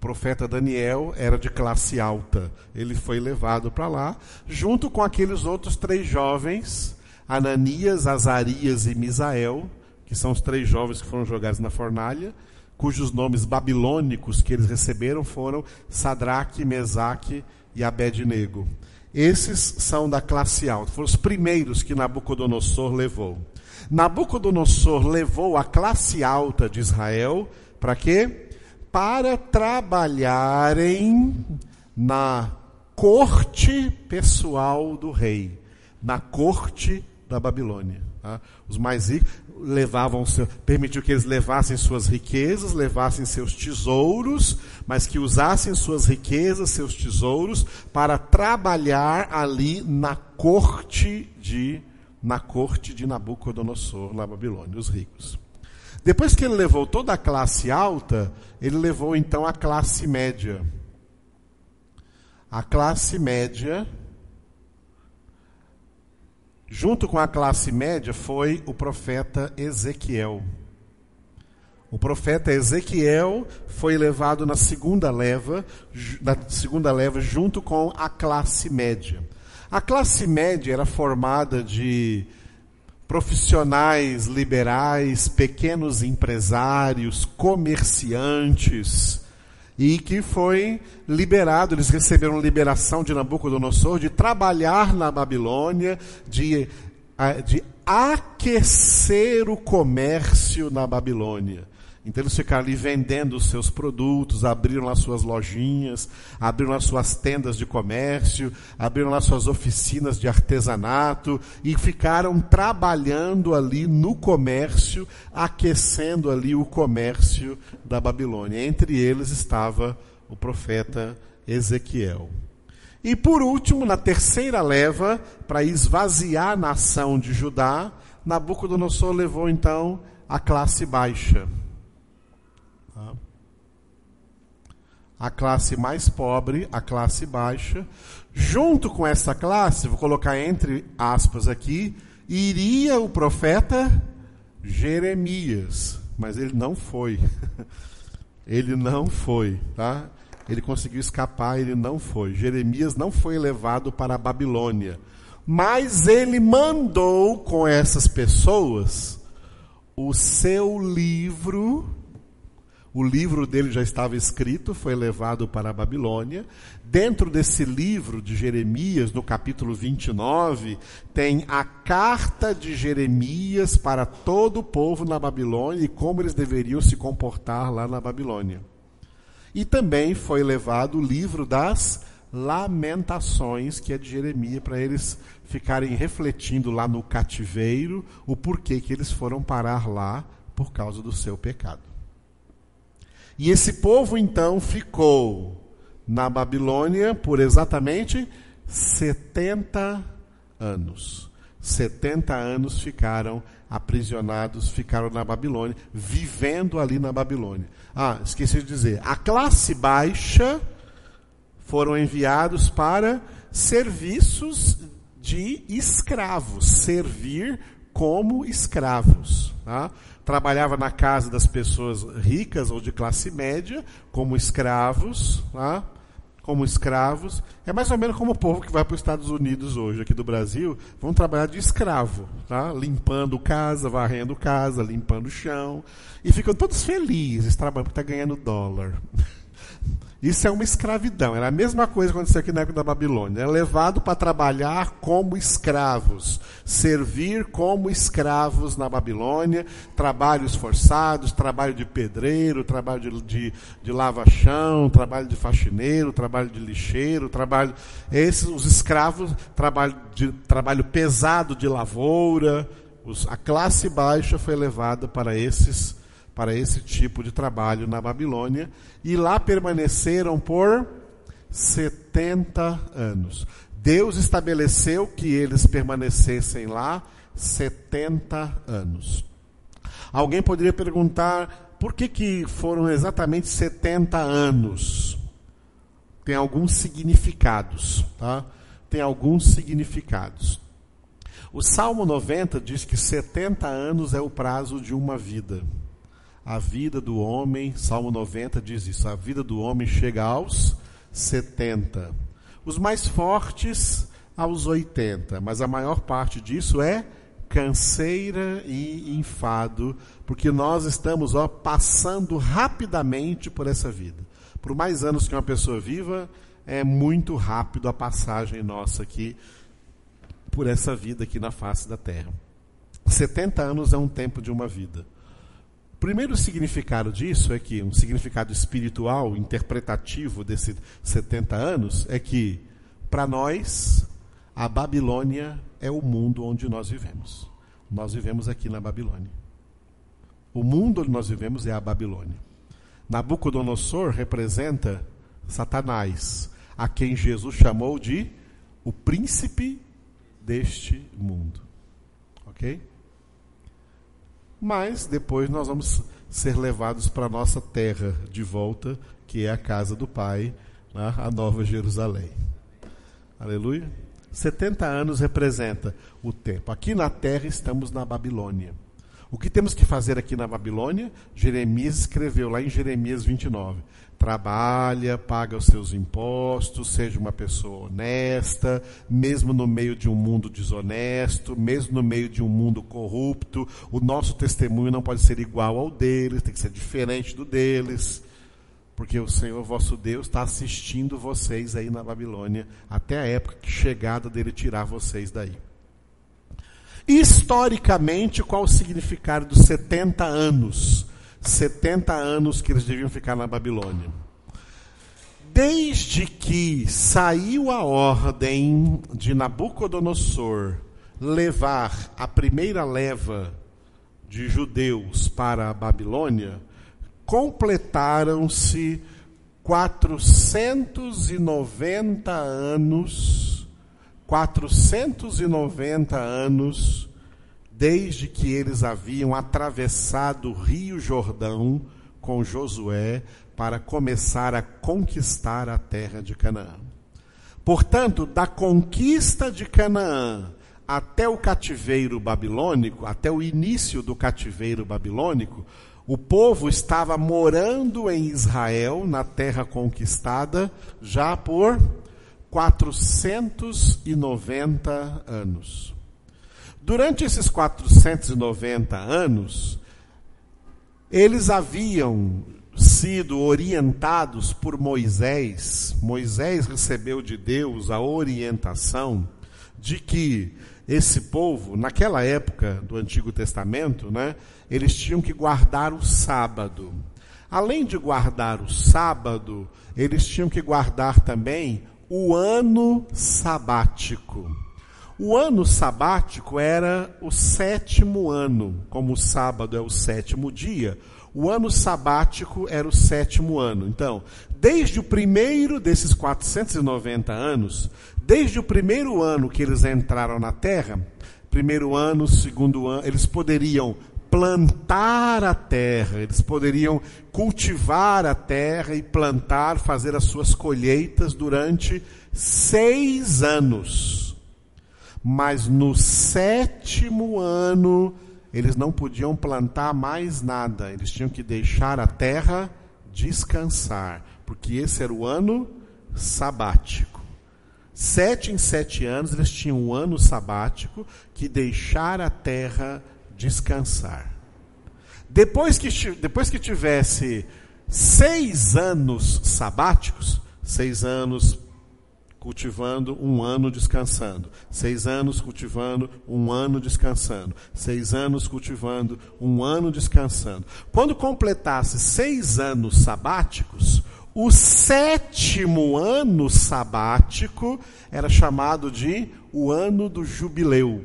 profeta Daniel era de classe alta. Ele foi levado para lá, junto com aqueles outros três jovens, Ananias, Azarias e Misael, que são os três jovens que foram jogados na fornalha, cujos nomes babilônicos que eles receberam foram Sadraque, Mesaque e Abednego. Esses são da classe alta, foram os primeiros que Nabucodonosor levou. Nabucodonosor levou a classe alta de Israel para quê? para trabalharem na corte pessoal do rei, na corte da Babilônia. Tá? Os mais ricos levavam permitiu que eles levassem suas riquezas, levassem seus tesouros, mas que usassem suas riquezas, seus tesouros, para trabalhar ali na corte de na corte de Nabucodonosor, na Babilônia, os ricos. Depois que ele levou toda a classe alta, ele levou então a classe média. A classe média Junto com a classe média foi o profeta Ezequiel. O profeta Ezequiel foi levado na segunda leva, na segunda leva junto com a classe média. A classe média era formada de profissionais liberais, pequenos empresários, comerciantes, e que foi liberado, eles receberam liberação de Nabucodonosor de trabalhar na Babilônia, de, de aquecer o comércio na Babilônia. Então eles ficaram ali vendendo os seus produtos, abriram lá suas lojinhas, abriram lá suas tendas de comércio, abriram lá suas oficinas de artesanato e ficaram trabalhando ali no comércio, aquecendo ali o comércio da Babilônia. Entre eles estava o profeta Ezequiel. E por último, na terceira leva, para esvaziar a nação de Judá, Nabucodonosor levou então a classe baixa a classe mais pobre, a classe baixa. Junto com essa classe, vou colocar entre aspas aqui, iria o profeta Jeremias, mas ele não foi. ele não foi, tá? Ele conseguiu escapar, ele não foi. Jeremias não foi levado para a Babilônia. Mas ele mandou com essas pessoas o seu livro o livro dele já estava escrito, foi levado para a Babilônia. Dentro desse livro de Jeremias, no capítulo 29, tem a carta de Jeremias para todo o povo na Babilônia e como eles deveriam se comportar lá na Babilônia. E também foi levado o livro das Lamentações, que é de Jeremias, para eles ficarem refletindo lá no cativeiro o porquê que eles foram parar lá por causa do seu pecado. E esse povo então ficou na Babilônia por exatamente 70 anos. 70 anos ficaram aprisionados, ficaram na Babilônia, vivendo ali na Babilônia. Ah, esqueci de dizer, a classe baixa foram enviados para serviços de escravos, servir como escravos. Tá? Trabalhava na casa das pessoas ricas ou de classe média, como escravos, tá? como escravos. É mais ou menos como o povo que vai para os Estados Unidos hoje, aqui do Brasil, vão trabalhar de escravo, tá? limpando casa, varrendo casa, limpando chão. E ficam todos felizes trabalhando, porque está ganhando dólar. Isso é uma escravidão. Era a mesma coisa que aconteceu aqui na época da Babilônia. Era levado para trabalhar como escravos, servir como escravos na Babilônia, trabalhos forçados, trabalho de pedreiro, trabalho de, de, de lava-chão, trabalho de faxineiro, trabalho de lixeiro, trabalho. Esses, os escravos, trabalho, de, trabalho pesado de lavoura. Os, a classe baixa foi levada para esses para esse tipo de trabalho na Babilônia e lá permaneceram por 70 anos. Deus estabeleceu que eles permanecessem lá 70 anos. Alguém poderia perguntar por que, que foram exatamente 70 anos? Tem alguns significados, tá? Tem alguns significados. O Salmo 90 diz que 70 anos é o prazo de uma vida. A vida do homem, Salmo 90 diz isso, a vida do homem chega aos 70. Os mais fortes aos 80, mas a maior parte disso é canseira e enfado, porque nós estamos ó, passando rapidamente por essa vida. Por mais anos que uma pessoa viva, é muito rápido a passagem nossa aqui por essa vida aqui na face da terra. 70 anos é um tempo de uma vida primeiro significado disso é que, um significado espiritual, interpretativo desses 70 anos, é que, para nós, a Babilônia é o mundo onde nós vivemos. Nós vivemos aqui na Babilônia. O mundo onde nós vivemos é a Babilônia. Nabucodonosor representa Satanás, a quem Jesus chamou de o príncipe deste mundo. Ok? Mas depois nós vamos ser levados para a nossa terra de volta, que é a casa do Pai, né? a Nova Jerusalém. Aleluia. 70 anos representa o tempo. Aqui na terra estamos na Babilônia. O que temos que fazer aqui na Babilônia? Jeremias escreveu lá em Jeremias 29. Trabalha, paga os seus impostos, seja uma pessoa honesta, mesmo no meio de um mundo desonesto, mesmo no meio de um mundo corrupto. O nosso testemunho não pode ser igual ao deles, tem que ser diferente do deles porque o Senhor vosso Deus está assistindo vocês aí na Babilônia até a época que chegada dele tirar vocês daí. Historicamente, qual o significado dos 70 anos? 70 anos que eles deviam ficar na Babilônia. Desde que saiu a ordem de Nabucodonosor levar a primeira leva de judeus para a Babilônia, completaram-se 490 anos, 490 anos, desde que eles haviam atravessado o Rio Jordão com Josué para começar a conquistar a terra de Canaã. Portanto, da conquista de Canaã até o cativeiro babilônico, até o início do cativeiro babilônico, o povo estava morando em Israel, na terra conquistada, já por 490 anos. Durante esses 490 anos, eles haviam sido orientados por Moisés. Moisés recebeu de Deus a orientação de que esse povo, naquela época do Antigo Testamento, né, eles tinham que guardar o sábado. Além de guardar o sábado, eles tinham que guardar também o ano sabático. O ano sabático era o sétimo ano, como o sábado é o sétimo dia, o ano sabático era o sétimo ano. Então, desde o primeiro desses 490 anos, desde o primeiro ano que eles entraram na terra, primeiro ano, segundo ano, eles poderiam plantar a terra, eles poderiam cultivar a terra e plantar, fazer as suas colheitas durante seis anos. Mas no sétimo ano, eles não podiam plantar mais nada, eles tinham que deixar a terra descansar, porque esse era o ano sabático. Sete em sete anos eles tinham um ano sabático que deixar a terra descansar. Depois que, depois que tivesse seis anos sabáticos, seis anos cultivando, um ano descansando, seis anos cultivando, um ano descansando, seis anos cultivando, um ano descansando. Quando completasse seis anos sabáticos, o sétimo ano sabático era chamado de o ano do jubileu.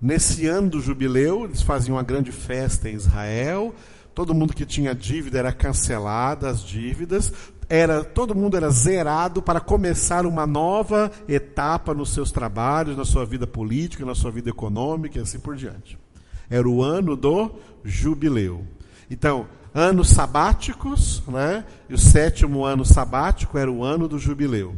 Nesse ano do jubileu, eles faziam uma grande festa em Israel. Todo mundo que tinha dívida era cancelada as dívidas. Era todo mundo era zerado para começar uma nova etapa nos seus trabalhos, na sua vida política, na sua vida econômica e assim por diante. Era o ano do jubileu. Então, anos sabáticos, né? E o sétimo ano sabático era o ano do jubileu.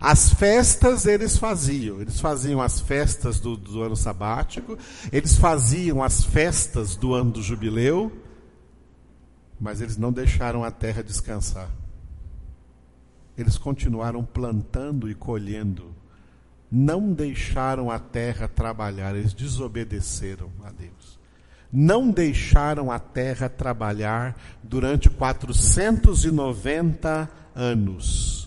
As festas eles faziam, eles faziam as festas do, do ano sabático, eles faziam as festas do ano do jubileu, mas eles não deixaram a terra descansar. Eles continuaram plantando e colhendo, não deixaram a terra trabalhar, eles desobedeceram a Deus. Não deixaram a terra trabalhar durante 490 anos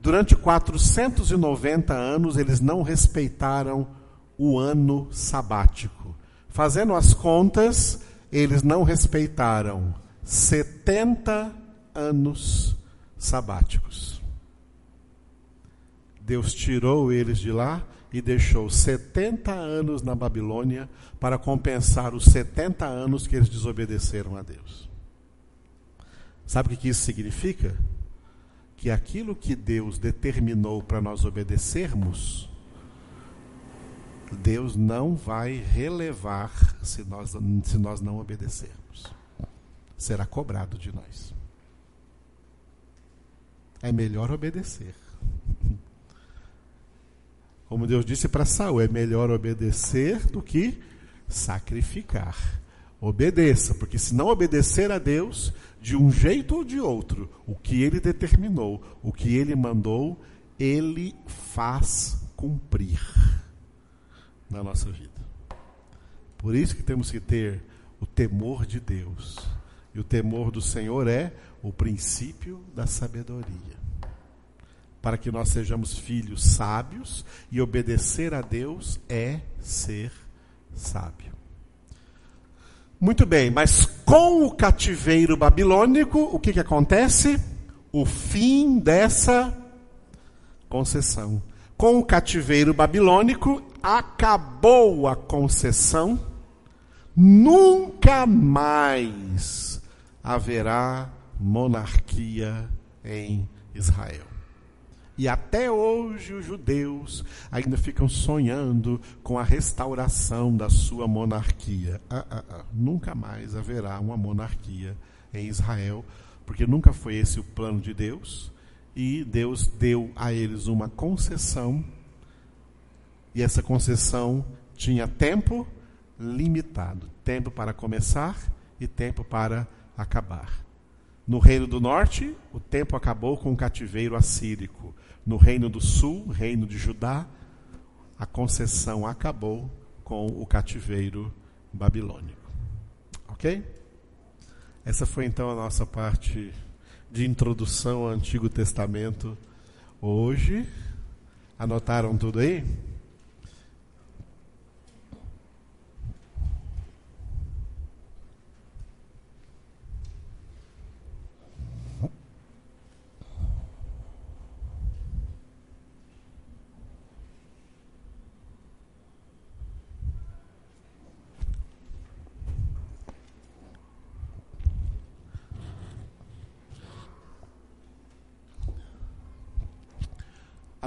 Durante 490 anos, eles não respeitaram o ano sabático. Fazendo as contas, eles não respeitaram 70 anos sabáticos. Deus tirou eles de lá e deixou 70 anos na Babilônia para compensar os 70 anos que eles desobedeceram a Deus. Sabe o que isso significa? Que aquilo que Deus determinou para nós obedecermos, Deus não vai relevar se nós, se nós não obedecermos. Será cobrado de nós. É melhor obedecer. Como Deus disse para Saul, é melhor obedecer do que sacrificar. Obedeça, porque se não obedecer a Deus, de um jeito ou de outro, o que ele determinou, o que ele mandou, ele faz cumprir na nossa vida. Por isso que temos que ter o temor de Deus. E o temor do Senhor é o princípio da sabedoria para que nós sejamos filhos sábios e obedecer a Deus é ser sábio. Muito bem, mas com o cativeiro babilônico, o que, que acontece? O fim dessa concessão. Com o cativeiro babilônico, acabou a concessão, nunca mais haverá monarquia em Israel. E até hoje os judeus ainda ficam sonhando com a restauração da sua monarquia. Ah, ah, ah. Nunca mais haverá uma monarquia em Israel, porque nunca foi esse o plano de Deus. E Deus deu a eles uma concessão, e essa concessão tinha tempo limitado tempo para começar e tempo para acabar. No Reino do Norte, o tempo acabou com o cativeiro assírico. No Reino do Sul, Reino de Judá, a concessão acabou com o cativeiro babilônico. Ok? Essa foi então a nossa parte de introdução ao Antigo Testamento hoje. Anotaram tudo aí?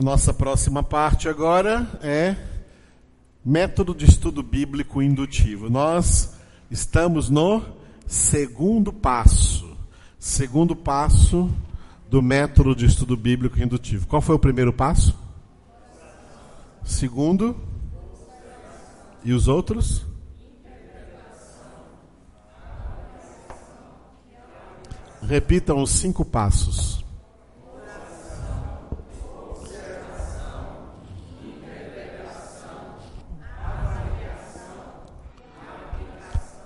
Nossa próxima parte agora é método de estudo bíblico indutivo. Nós estamos no segundo passo. Segundo passo do método de estudo bíblico indutivo. Qual foi o primeiro passo? Segundo? E os outros? Repitam os cinco passos.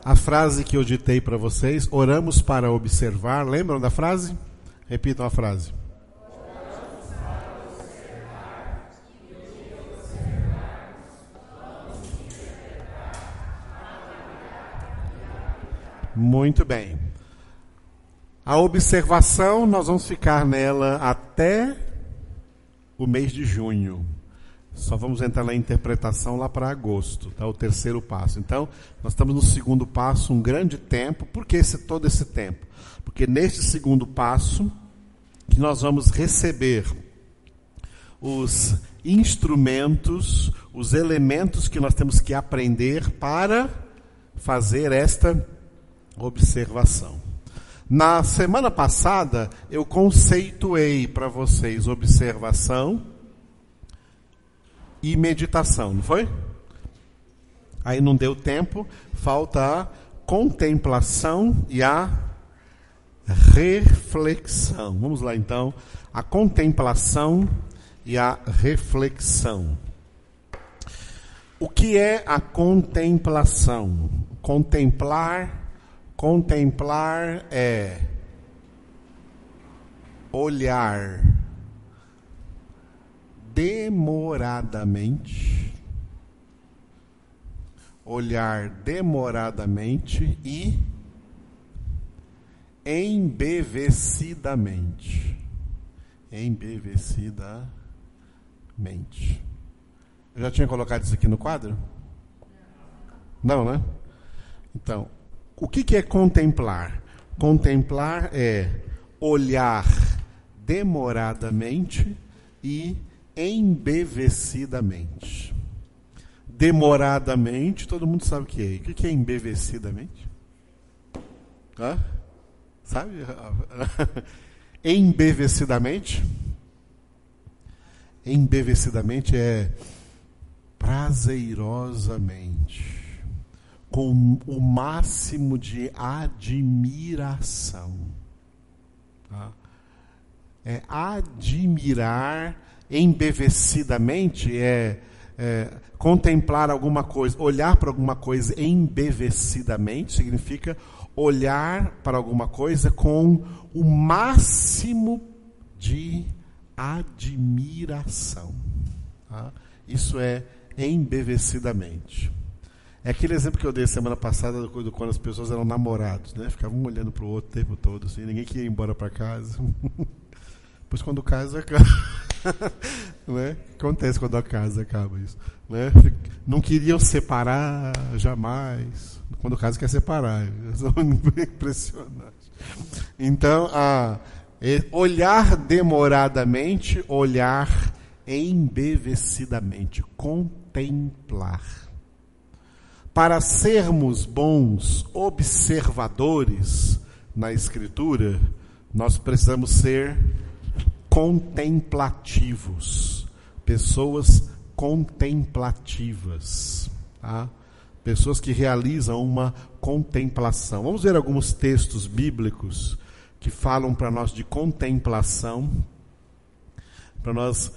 A frase que eu ditei para vocês, oramos para observar. Lembram da frase? Repitam a frase. Muito bem. A observação, nós vamos ficar nela até o mês de junho. Só vamos entrar na interpretação lá para agosto, tá? O terceiro passo. Então, nós estamos no segundo passo, um grande tempo. Por que esse, todo esse tempo? Porque neste segundo passo que nós vamos receber os instrumentos, os elementos que nós temos que aprender para fazer esta observação. Na semana passada, eu conceituei para vocês observação e meditação, não foi? Aí não deu tempo, falta a contemplação e a reflexão. Vamos lá então, a contemplação e a reflexão. O que é a contemplação? Contemplar, contemplar é olhar demoradamente, olhar demoradamente e embevecidamente. Embevecidamente. Eu já tinha colocado isso aqui no quadro? Não, né? Então, o que, que é contemplar? Contemplar é olhar demoradamente e embevecidamente. Demoradamente, todo mundo sabe o que é. O que é embevecidamente? Hã? Sabe? embevecidamente? Embevecidamente é prazerosamente, com o máximo de admiração. Tá? É admirar embevecidamente é, é, contemplar alguma coisa, olhar para alguma coisa embevecidamente significa olhar para alguma coisa com o máximo de admiração. Tá? Isso é embevecidamente. É aquele exemplo que eu dei semana passada do, quando as pessoas eram namorados, né? Ficavam um olhando para o outro o tempo todo, assim, ninguém queria ir embora para casa. Pois quando casa acaba. né? Acontece quando a casa acaba isso. Né? Não queriam separar jamais. Quando o caso quer separar. É impressionante. Então, a, olhar demoradamente, olhar embevecidamente, contemplar. Para sermos bons observadores na Escritura, nós precisamos ser contemplativos, pessoas contemplativas, tá? pessoas que realizam uma contemplação. Vamos ver alguns textos bíblicos que falam para nós de contemplação, para nós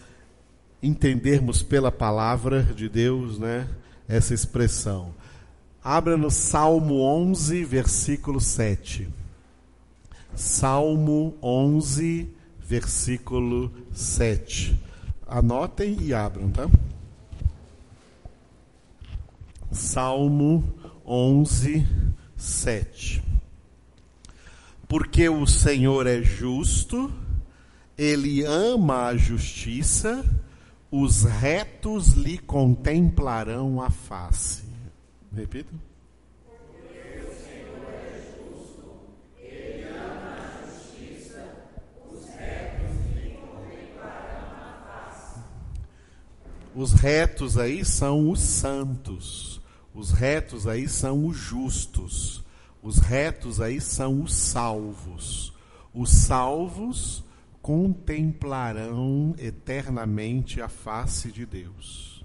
entendermos pela palavra de Deus, né, essa expressão. Abra no Salmo 11, versículo 7. Salmo 11, versículo 7. Anotem e abram, tá? Salmo 11, 7. Porque o Senhor é justo, ele ama a justiça, os retos lhe contemplarão a face. Repita. Os retos aí são os santos. Os retos aí são os justos. Os retos aí são os salvos. Os salvos contemplarão eternamente a face de Deus.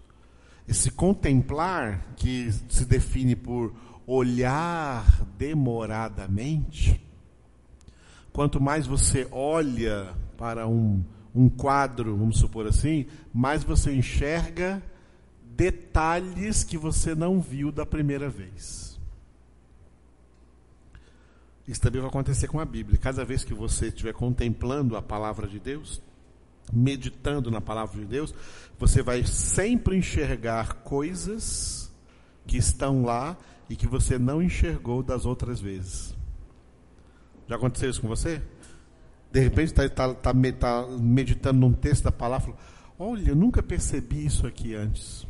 Esse contemplar, que se define por olhar demoradamente, quanto mais você olha para um um quadro, vamos supor assim, mais você enxerga detalhes que você não viu da primeira vez. Isso também vai acontecer com a Bíblia. Cada vez que você estiver contemplando a palavra de Deus, meditando na palavra de Deus, você vai sempre enxergar coisas que estão lá e que você não enxergou das outras vezes. Já aconteceu isso com você? De repente está tá, tá, tá meditando num texto da palavra, olha, eu nunca percebi isso aqui antes.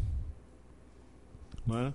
É?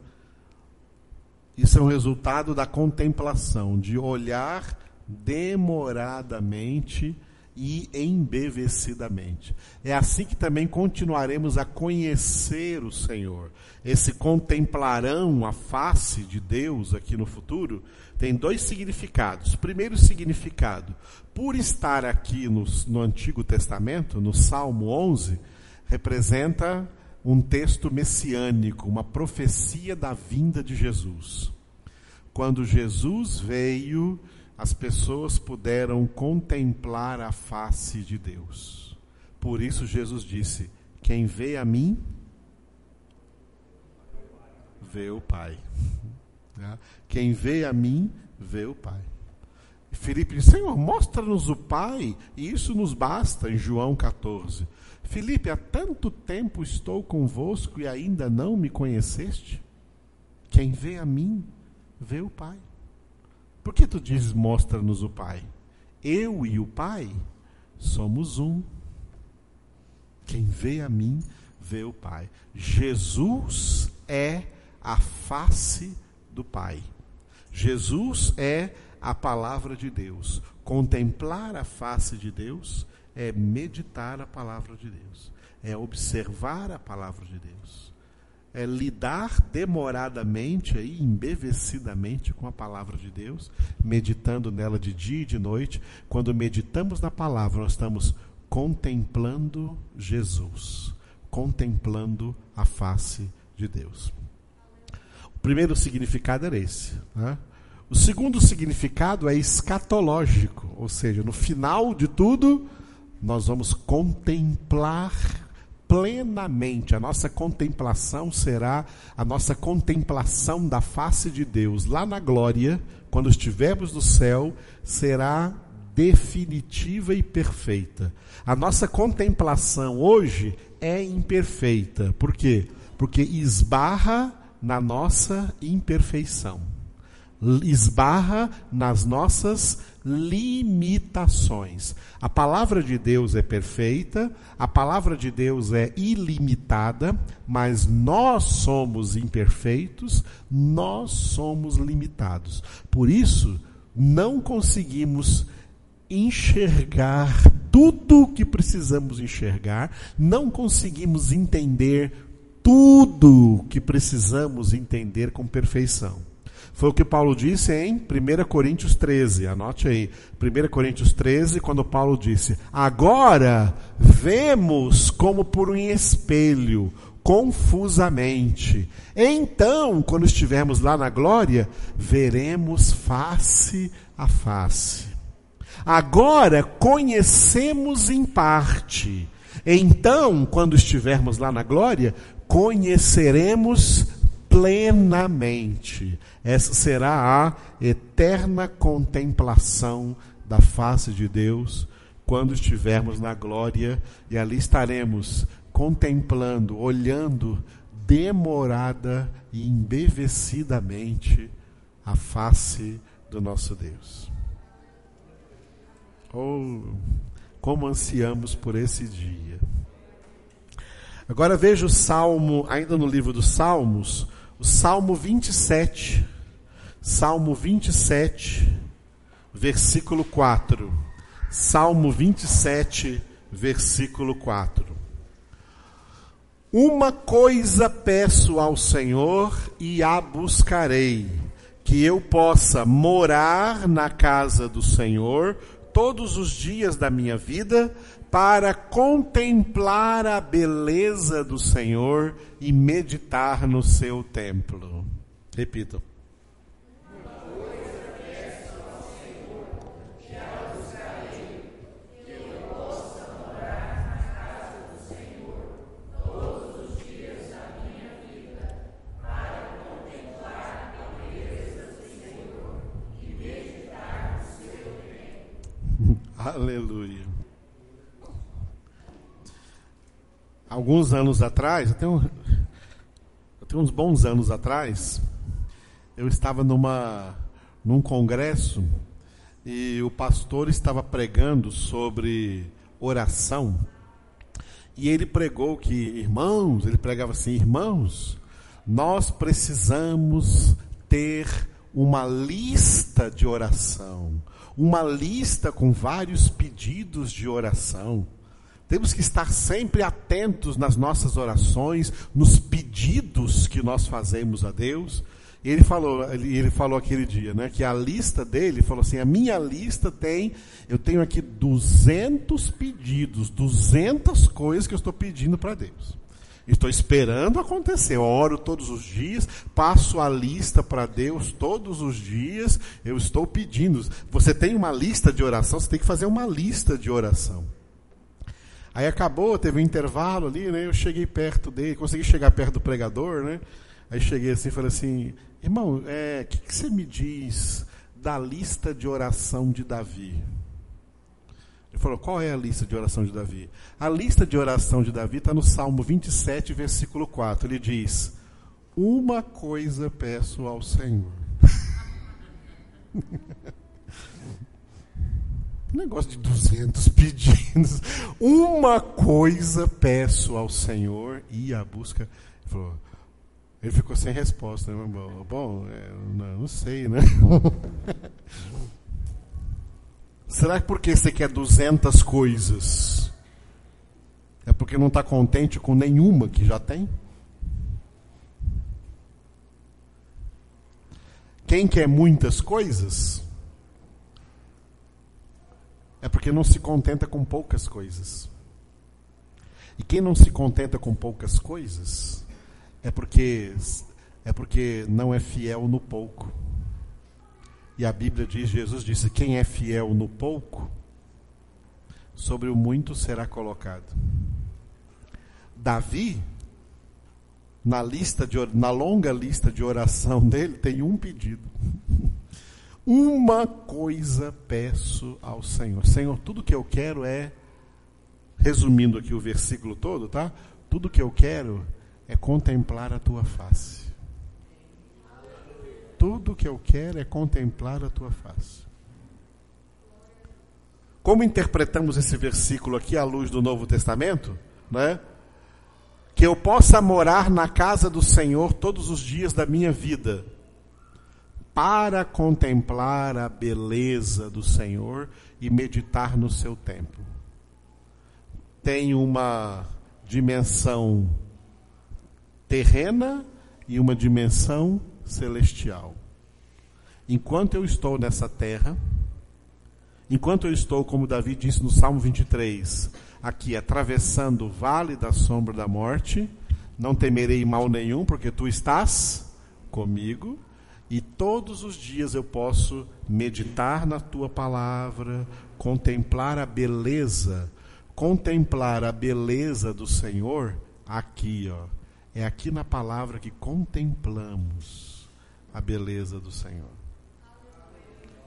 Isso é um resultado da contemplação, de olhar demoradamente e embevecidamente. É assim que também continuaremos a conhecer o Senhor. Esse contemplarão a face de Deus aqui no futuro tem dois significados. Primeiro significado, por estar aqui no, no Antigo Testamento, no Salmo 11, representa um texto messiânico, uma profecia da vinda de Jesus. Quando Jesus veio, as pessoas puderam contemplar a face de Deus. Por isso Jesus disse: Quem vê a mim, vê o Pai. Né? Quem vê a mim, vê o Pai. Filipe disse: Senhor, mostra-nos o Pai, e isso nos basta, em João 14. Filipe, há tanto tempo estou convosco e ainda não me conheceste? Quem vê a mim, vê o Pai. Por que tu dizes, mostra-nos o Pai? Eu e o Pai somos um. Quem vê a mim, vê o Pai. Jesus é a face do Pai. Jesus é a palavra de Deus. Contemplar a face de Deus é meditar a palavra de Deus, é observar a palavra de Deus, é lidar demoradamente aí, embevecidamente com a palavra de Deus, meditando nela de dia e de noite. Quando meditamos na palavra, nós estamos contemplando Jesus, contemplando a face de Deus. O primeiro significado era esse. Né? O segundo significado é escatológico, ou seja, no final de tudo, nós vamos contemplar plenamente. A nossa contemplação será a nossa contemplação da face de Deus lá na glória, quando estivermos no céu, será definitiva e perfeita. A nossa contemplação hoje é imperfeita. Por quê? Porque esbarra na nossa imperfeição. Esbarra nas nossas limitações. A palavra de Deus é perfeita, a palavra de Deus é ilimitada, mas nós somos imperfeitos, nós somos limitados. Por isso, não conseguimos enxergar tudo o que precisamos enxergar, não conseguimos entender tudo que precisamos entender com perfeição. Foi o que Paulo disse em 1 Coríntios 13, anote aí. 1 Coríntios 13, quando Paulo disse: Agora vemos como por um espelho, confusamente. Então, quando estivermos lá na glória, veremos face a face. Agora conhecemos em parte. Então, quando estivermos lá na glória, conheceremos plenamente. Essa será a eterna contemplação da face de Deus quando estivermos na glória e ali estaremos contemplando, olhando demorada e embevecidamente a face do nosso Deus. Oh, como ansiamos por esse dia. Agora veja o Salmo, ainda no livro dos Salmos, o Salmo 27. Salmo 27, versículo 4. Salmo 27, versículo 4. Uma coisa peço ao Senhor e a buscarei, que eu possa morar na casa do Senhor todos os dias da minha vida para contemplar a beleza do Senhor e meditar no seu templo. Repito. Aleluia. Alguns anos atrás, até, um, até uns bons anos atrás, eu estava numa, num congresso e o pastor estava pregando sobre oração. E ele pregou que, irmãos, ele pregava assim: irmãos, nós precisamos ter uma lista de oração uma lista com vários pedidos de oração. Temos que estar sempre atentos nas nossas orações, nos pedidos que nós fazemos a Deus. E ele falou, ele, falou aquele dia, né, que a lista dele, falou assim, a minha lista tem, eu tenho aqui 200 pedidos, 200 coisas que eu estou pedindo para Deus. Estou esperando acontecer. Eu oro todos os dias, passo a lista para Deus todos os dias. Eu estou pedindo. Você tem uma lista de oração, você tem que fazer uma lista de oração. Aí acabou, teve um intervalo ali, né? Eu cheguei perto dele, consegui chegar perto do pregador, né? Aí cheguei assim e falei assim: irmão, o é, que, que você me diz da lista de oração de Davi? Ele falou: qual é a lista de oração de Davi? A lista de oração de Davi está no Salmo 27, versículo 4. Ele diz: Uma coisa peço ao Senhor. negócio de 200 pedidos. Uma coisa peço ao Senhor e a busca. Ele, falou, ele ficou sem resposta. Né? Bom, é, não, não, sei, né? Será que porque você quer 200 coisas? É porque não está contente com nenhuma que já tem? Quem quer muitas coisas é porque não se contenta com poucas coisas. E quem não se contenta com poucas coisas é porque é porque não é fiel no pouco. E a Bíblia diz, Jesus disse: quem é fiel no pouco, sobre o muito será colocado. Davi na lista de, na longa lista de oração dele tem um pedido. Uma coisa peço ao Senhor. Senhor, tudo que eu quero é resumindo aqui o versículo todo, tá? Tudo que eu quero é contemplar a tua face. Tudo que eu quero é contemplar a tua face. Como interpretamos esse versículo aqui à luz do Novo Testamento, né? que eu possa morar na casa do Senhor todos os dias da minha vida, para contemplar a beleza do Senhor e meditar no seu templo. Tem uma dimensão terrena e uma dimensão celestial. Enquanto eu estou nessa terra, enquanto eu estou, como Davi disse no Salmo 23, aqui atravessando o vale da sombra da morte, não temerei mal nenhum, porque tu estás comigo, e todos os dias eu posso meditar na tua palavra, contemplar a beleza, contemplar a beleza do Senhor aqui, ó. É aqui na palavra que contemplamos a beleza do Senhor.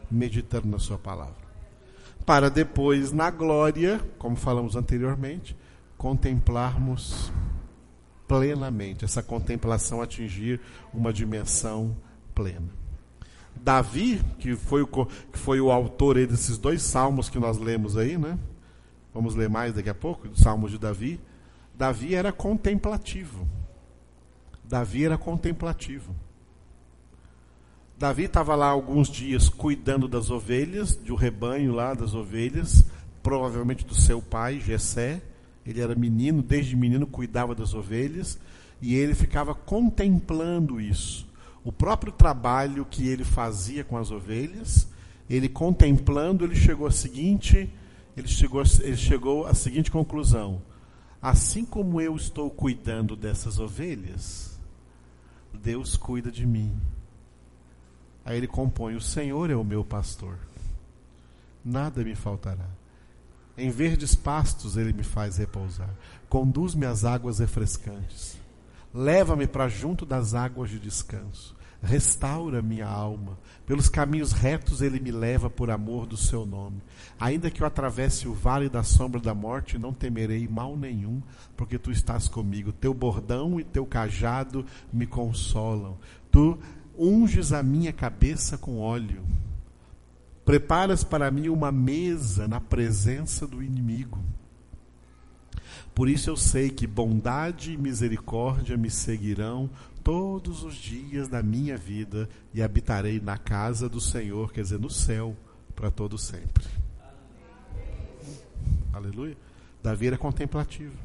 Meditando na sua palavra para depois, na glória, como falamos anteriormente, contemplarmos plenamente, essa contemplação atingir uma dimensão plena. Davi, que foi o, que foi o autor desses dois salmos que nós lemos aí, né? Vamos ler mais daqui a pouco, salmos de Davi. Davi era contemplativo. Davi era contemplativo. Davi estava lá alguns dias cuidando das ovelhas, de um rebanho lá das ovelhas, provavelmente do seu pai, Jessé. Ele era menino, desde menino cuidava das ovelhas, e ele ficava contemplando isso. O próprio trabalho que ele fazia com as ovelhas, ele contemplando, ele chegou à seguinte, ele chegou, ele chegou à seguinte conclusão: assim como eu estou cuidando dessas ovelhas, Deus cuida de mim. Aí ele compõe: O Senhor é o meu pastor, nada me faltará. Em verdes pastos ele me faz repousar, conduz-me às águas refrescantes, leva-me para junto das águas de descanso, restaura minha alma, pelos caminhos retos ele me leva por amor do seu nome. Ainda que eu atravesse o vale da sombra da morte, não temerei mal nenhum, porque tu estás comigo. Teu bordão e teu cajado me consolam. Tu unges a minha cabeça com óleo, preparas para mim uma mesa na presença do inimigo. Por isso eu sei que bondade e misericórdia me seguirão todos os dias da minha vida e habitarei na casa do Senhor, quer dizer, no céu, para todo sempre. Aleluia. Davi era contemplativo.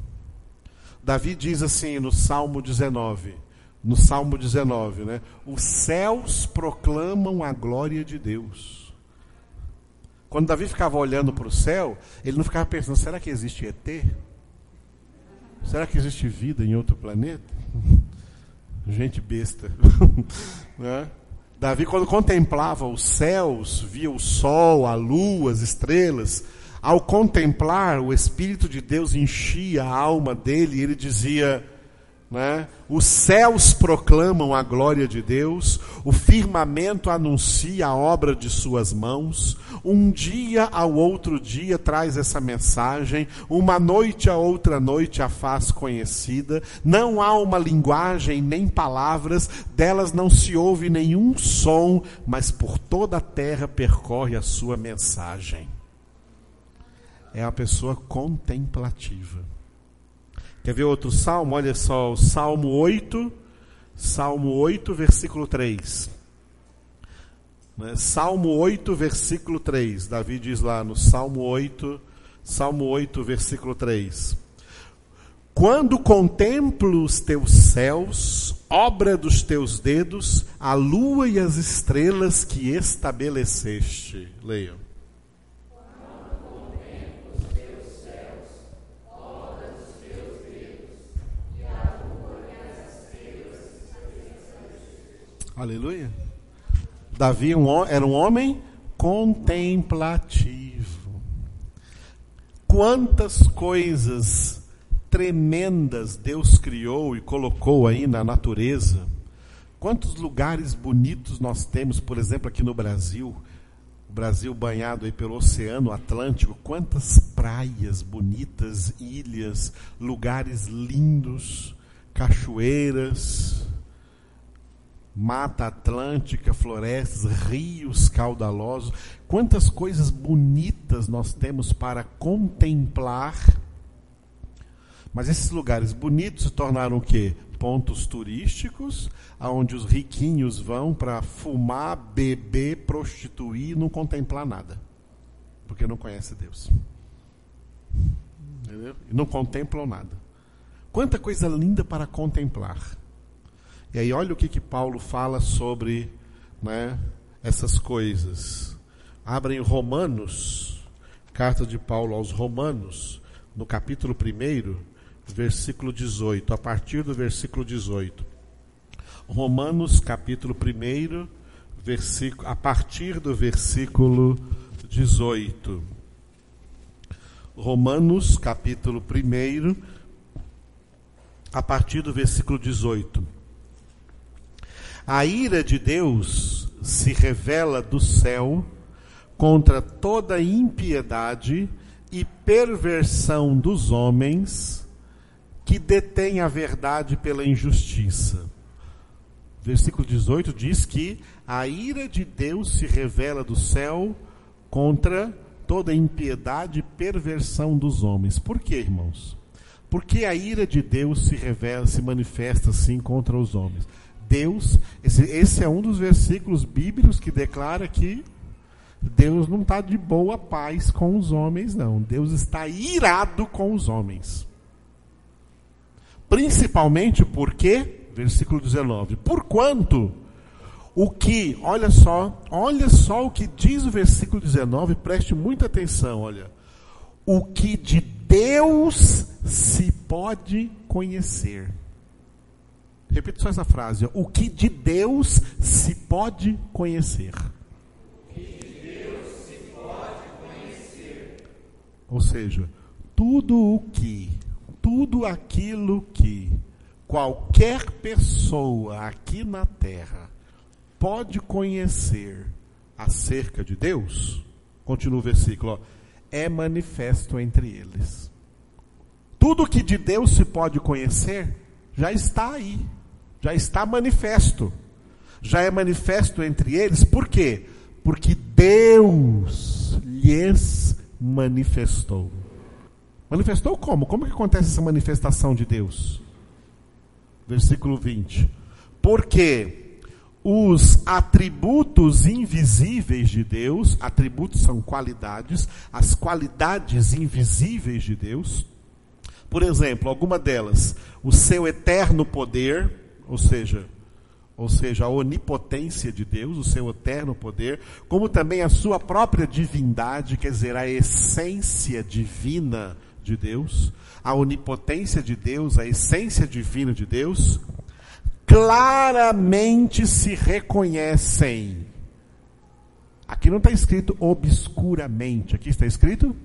Davi diz assim no Salmo 19: no Salmo 19, né? Os céus proclamam a glória de Deus. Quando Davi ficava olhando para o céu, ele não ficava pensando: será que existe ET? Será que existe vida em outro planeta? Gente besta. né? Davi, quando contemplava os céus, via o sol, a lua, as estrelas, ao contemplar, o Espírito de Deus enchia a alma dele e ele dizia: né? Os céus proclamam a glória de Deus, o firmamento anuncia a obra de suas mãos. Um dia ao outro dia traz essa mensagem, uma noite a outra noite a faz conhecida. Não há uma linguagem nem palavras, delas não se ouve nenhum som, mas por toda a terra percorre a sua mensagem. é a pessoa contemplativa. Quer ver outro salmo? Olha só, o Salmo 8, Salmo 8, versículo 3. Né? Salmo 8, versículo 3. Davi diz lá no Salmo 8, Salmo 8, versículo 3. Quando contemplo os teus céus, obra dos teus dedos, a lua e as estrelas que estabeleceste. Leiam. Aleluia. Davi era um homem contemplativo. Quantas coisas tremendas Deus criou e colocou aí na natureza. Quantos lugares bonitos nós temos, por exemplo, aqui no Brasil, o Brasil banhado aí pelo Oceano Atlântico, quantas praias bonitas, ilhas, lugares lindos, cachoeiras, Mata Atlântica, florestas, rios caudalosos. Quantas coisas bonitas nós temos para contemplar. Mas esses lugares bonitos se tornaram o quê? Pontos turísticos, aonde os riquinhos vão para fumar, beber, prostituir e não contemplar nada. Porque não conhece Deus. Entendeu? E não contemplam nada. Quanta coisa linda para contemplar. E aí olha o que, que Paulo fala sobre né, essas coisas. Abrem Romanos, carta de Paulo aos Romanos, no capítulo 1, versículo 18, a partir do versículo 18. Romanos, capítulo 1, versículo, a partir do versículo 18. Romanos, capítulo 1, a partir do versículo 18. A ira de Deus se revela do céu contra toda impiedade e perversão dos homens que detêm a verdade pela injustiça. Versículo 18 diz que a ira de Deus se revela do céu contra toda impiedade e perversão dos homens. Por quê, irmãos? Porque a ira de Deus se revela, se manifesta assim contra os homens. Deus, esse, esse é um dos versículos bíblicos que declara que Deus não está de boa paz com os homens, não. Deus está irado com os homens. Principalmente porque, versículo 19, porquanto o que, olha só, olha só o que diz o versículo 19, preste muita atenção, olha. O que de Deus se pode conhecer. Repita só essa frase. O que de Deus se pode conhecer. Ou seja, tudo o que, tudo aquilo que qualquer pessoa aqui na terra pode conhecer acerca de Deus, continua o versículo, ó, é manifesto entre eles. Tudo que de Deus se pode conhecer já está aí já está manifesto. Já é manifesto entre eles, por quê? Porque Deus lhes manifestou. Manifestou como? Como que acontece essa manifestação de Deus? Versículo 20. Porque os atributos invisíveis de Deus, atributos são qualidades, as qualidades invisíveis de Deus, por exemplo, alguma delas, o seu eterno poder, ou seja, ou seja, a onipotência de Deus, o seu eterno poder, como também a sua própria divindade, quer dizer, a essência divina de Deus, a onipotência de Deus, a essência divina de Deus, claramente se reconhecem. Aqui não está escrito obscuramente, aqui está escrito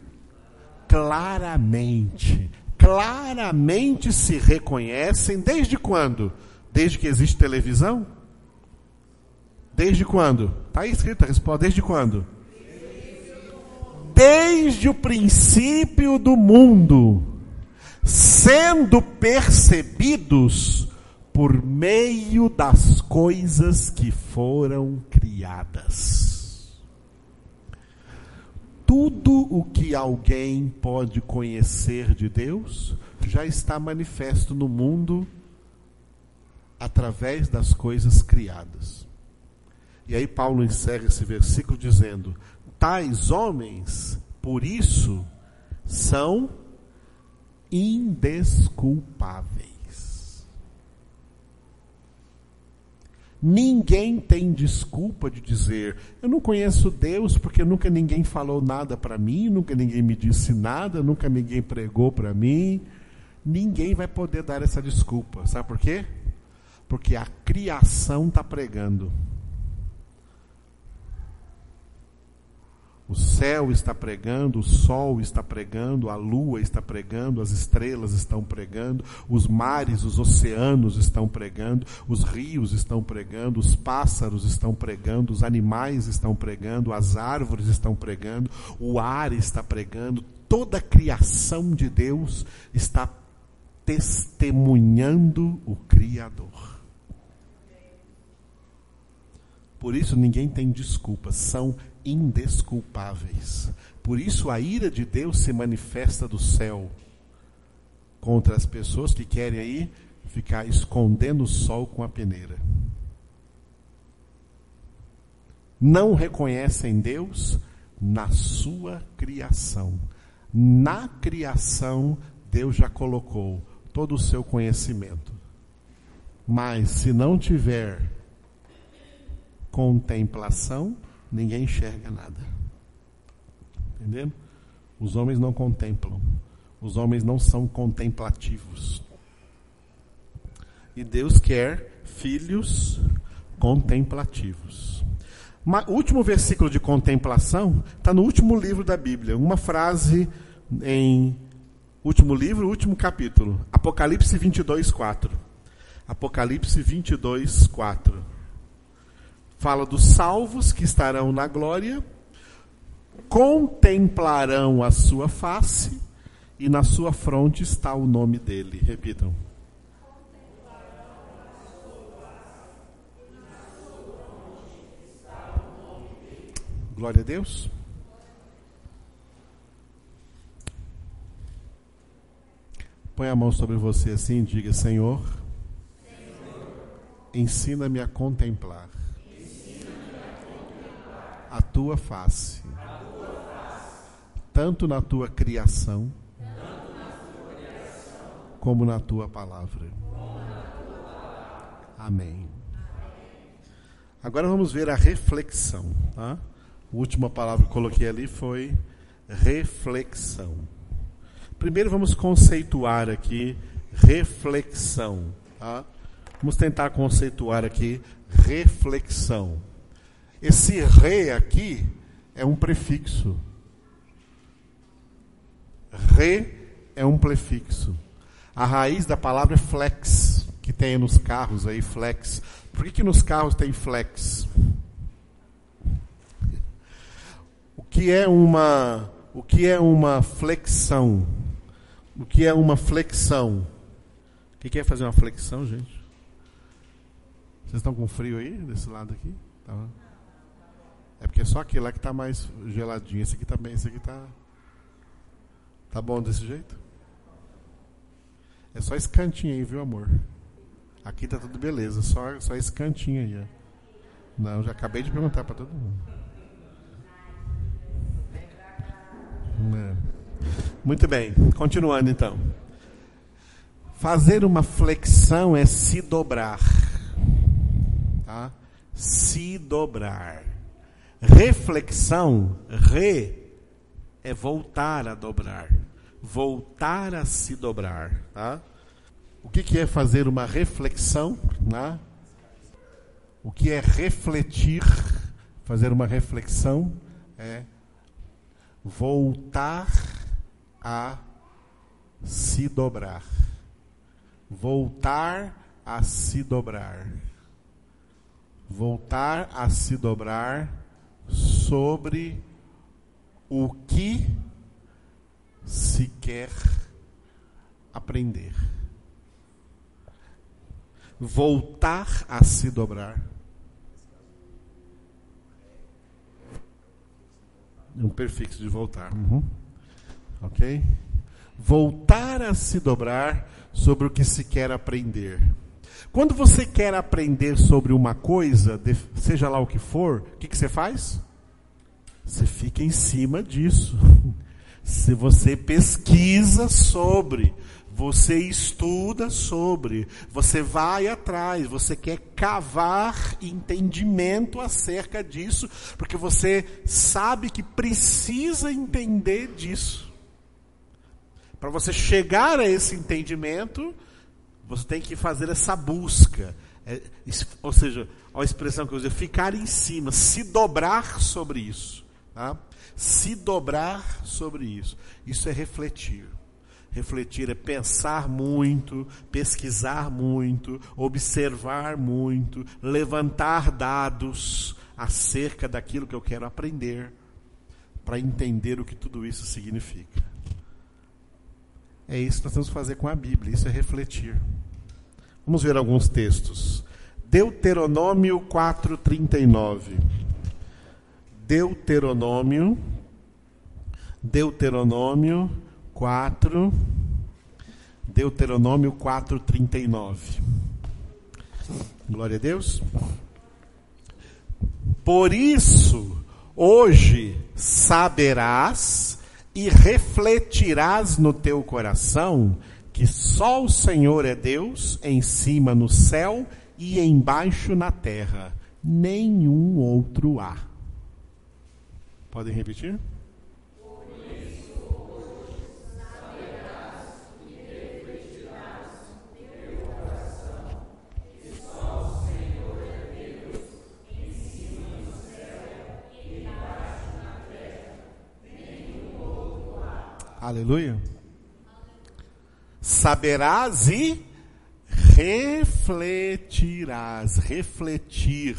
claramente. Claramente se reconhecem desde quando? Desde que existe televisão? Desde quando? Está aí escrita a resposta. Desde quando? Desde o princípio do mundo, sendo percebidos por meio das coisas que foram criadas. tudo o que alguém pode conhecer de Deus já está manifesto no mundo através das coisas criadas. E aí Paulo encerra esse versículo dizendo: Tais homens, por isso, são indesculpáveis. Ninguém tem desculpa de dizer: Eu não conheço Deus porque nunca ninguém falou nada para mim, nunca ninguém me disse nada, nunca ninguém pregou para mim. Ninguém vai poder dar essa desculpa. Sabe por quê? Porque a criação está pregando. O céu está pregando, o sol está pregando, a lua está pregando, as estrelas estão pregando, os mares, os oceanos estão pregando, os rios estão pregando, os pássaros estão pregando, os animais estão pregando, as árvores estão pregando, o ar está pregando, toda a criação de Deus está testemunhando o Criador. Por isso ninguém tem desculpa, são indesculpáveis. Por isso a ira de Deus se manifesta do céu contra as pessoas que querem aí ficar escondendo o sol com a peneira. Não reconhecem Deus na sua criação. Na criação, Deus já colocou todo o seu conhecimento. Mas se não tiver contemplação, ninguém enxerga nada. Entendendo? Os homens não contemplam. Os homens não são contemplativos. E Deus quer filhos contemplativos. O último versículo de contemplação está no último livro da Bíblia. Uma frase em último livro, último capítulo. Apocalipse 22, 4. Apocalipse 22, 4 fala dos salvos que estarão na glória, contemplarão a sua face e na sua fronte está o nome dele. Repitam. Glória a Deus. Põe a mão sobre você assim e diga: Senhor, Senhor. ensina-me a contemplar a tua face, tanto na tua criação, como na tua palavra. Amém. Agora vamos ver a reflexão. Tá? A última palavra que coloquei ali foi reflexão. Primeiro vamos conceituar aqui reflexão. Tá? Vamos tentar conceituar aqui reflexão. Esse re aqui é um prefixo. Re é um prefixo. A raiz da palavra é flex, que tem nos carros aí, flex. Por que, que nos carros tem flex? O que é uma, o que é uma flexão? O que é uma flexão? O que é fazer uma flexão, gente? Vocês estão com frio aí, desse lado aqui? Tá. É porque é só aquele lá que está mais geladinho. Esse aqui também, tá esse aqui está. Tá bom desse jeito? É só esse cantinho aí, viu, amor? Aqui tá tudo beleza, só, só esse cantinho aí. Ó. Não, já acabei de perguntar para todo mundo. É. Muito bem, continuando então. Fazer uma flexão é se dobrar. Tá? Se dobrar. Reflexão, re, é voltar a dobrar, voltar a se dobrar. Tá? O que, que é fazer uma reflexão? Né? O que é refletir? Fazer uma reflexão é voltar a se dobrar. Voltar a se dobrar. Voltar a se dobrar sobre o que se quer aprender. Voltar a se dobrar. Um prefixo de voltar. Uhum. Ok? Voltar a se dobrar sobre o que se quer aprender. Quando você quer aprender sobre uma coisa, seja lá o que for, o que, que você faz? Você fica em cima disso. Se você pesquisa sobre, você estuda sobre, você vai atrás, você quer cavar entendimento acerca disso, porque você sabe que precisa entender disso. Para você chegar a esse entendimento, você tem que fazer essa busca. É, ou seja, a expressão que eu usei, ficar em cima, se dobrar sobre isso. Tá? Se dobrar sobre isso. Isso é refletir. Refletir é pensar muito, pesquisar muito, observar muito, levantar dados acerca daquilo que eu quero aprender, para entender o que tudo isso significa. É isso que nós temos que fazer com a Bíblia, isso é refletir. Vamos ver alguns textos. Deuteronômio 4:39. Deuteronômio Deuteronômio 4, Deuteronômio 4, 39. Glória a Deus. Por isso, hoje saberás e refletirás no teu coração que só o Senhor é Deus, em cima no céu e embaixo na terra. Nenhum outro há. Podem repetir? Aleluia. Saberás e refletirás, refletir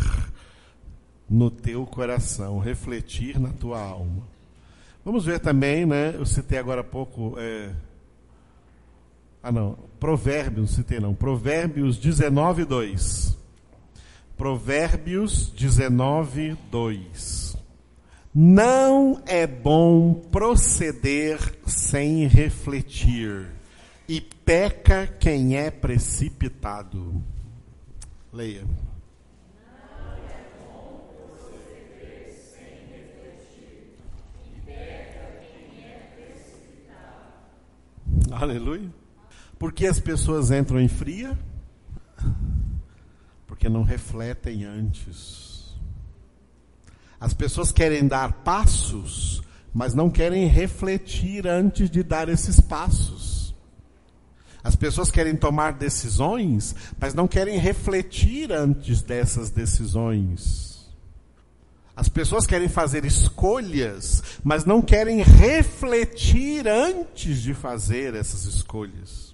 no teu coração, refletir na tua alma. Vamos ver também, né? Eu citei agora há pouco. É... Ah, não. Provérbios, citei não. Provérbios 19, 2. Provérbios 19, 2. Não é bom proceder sem refletir, e peca quem é precipitado. Leia. Aleluia. Por que as pessoas entram em fria? Porque não refletem antes. As pessoas querem dar passos, mas não querem refletir antes de dar esses passos. As pessoas querem tomar decisões, mas não querem refletir antes dessas decisões. As pessoas querem fazer escolhas, mas não querem refletir antes de fazer essas escolhas.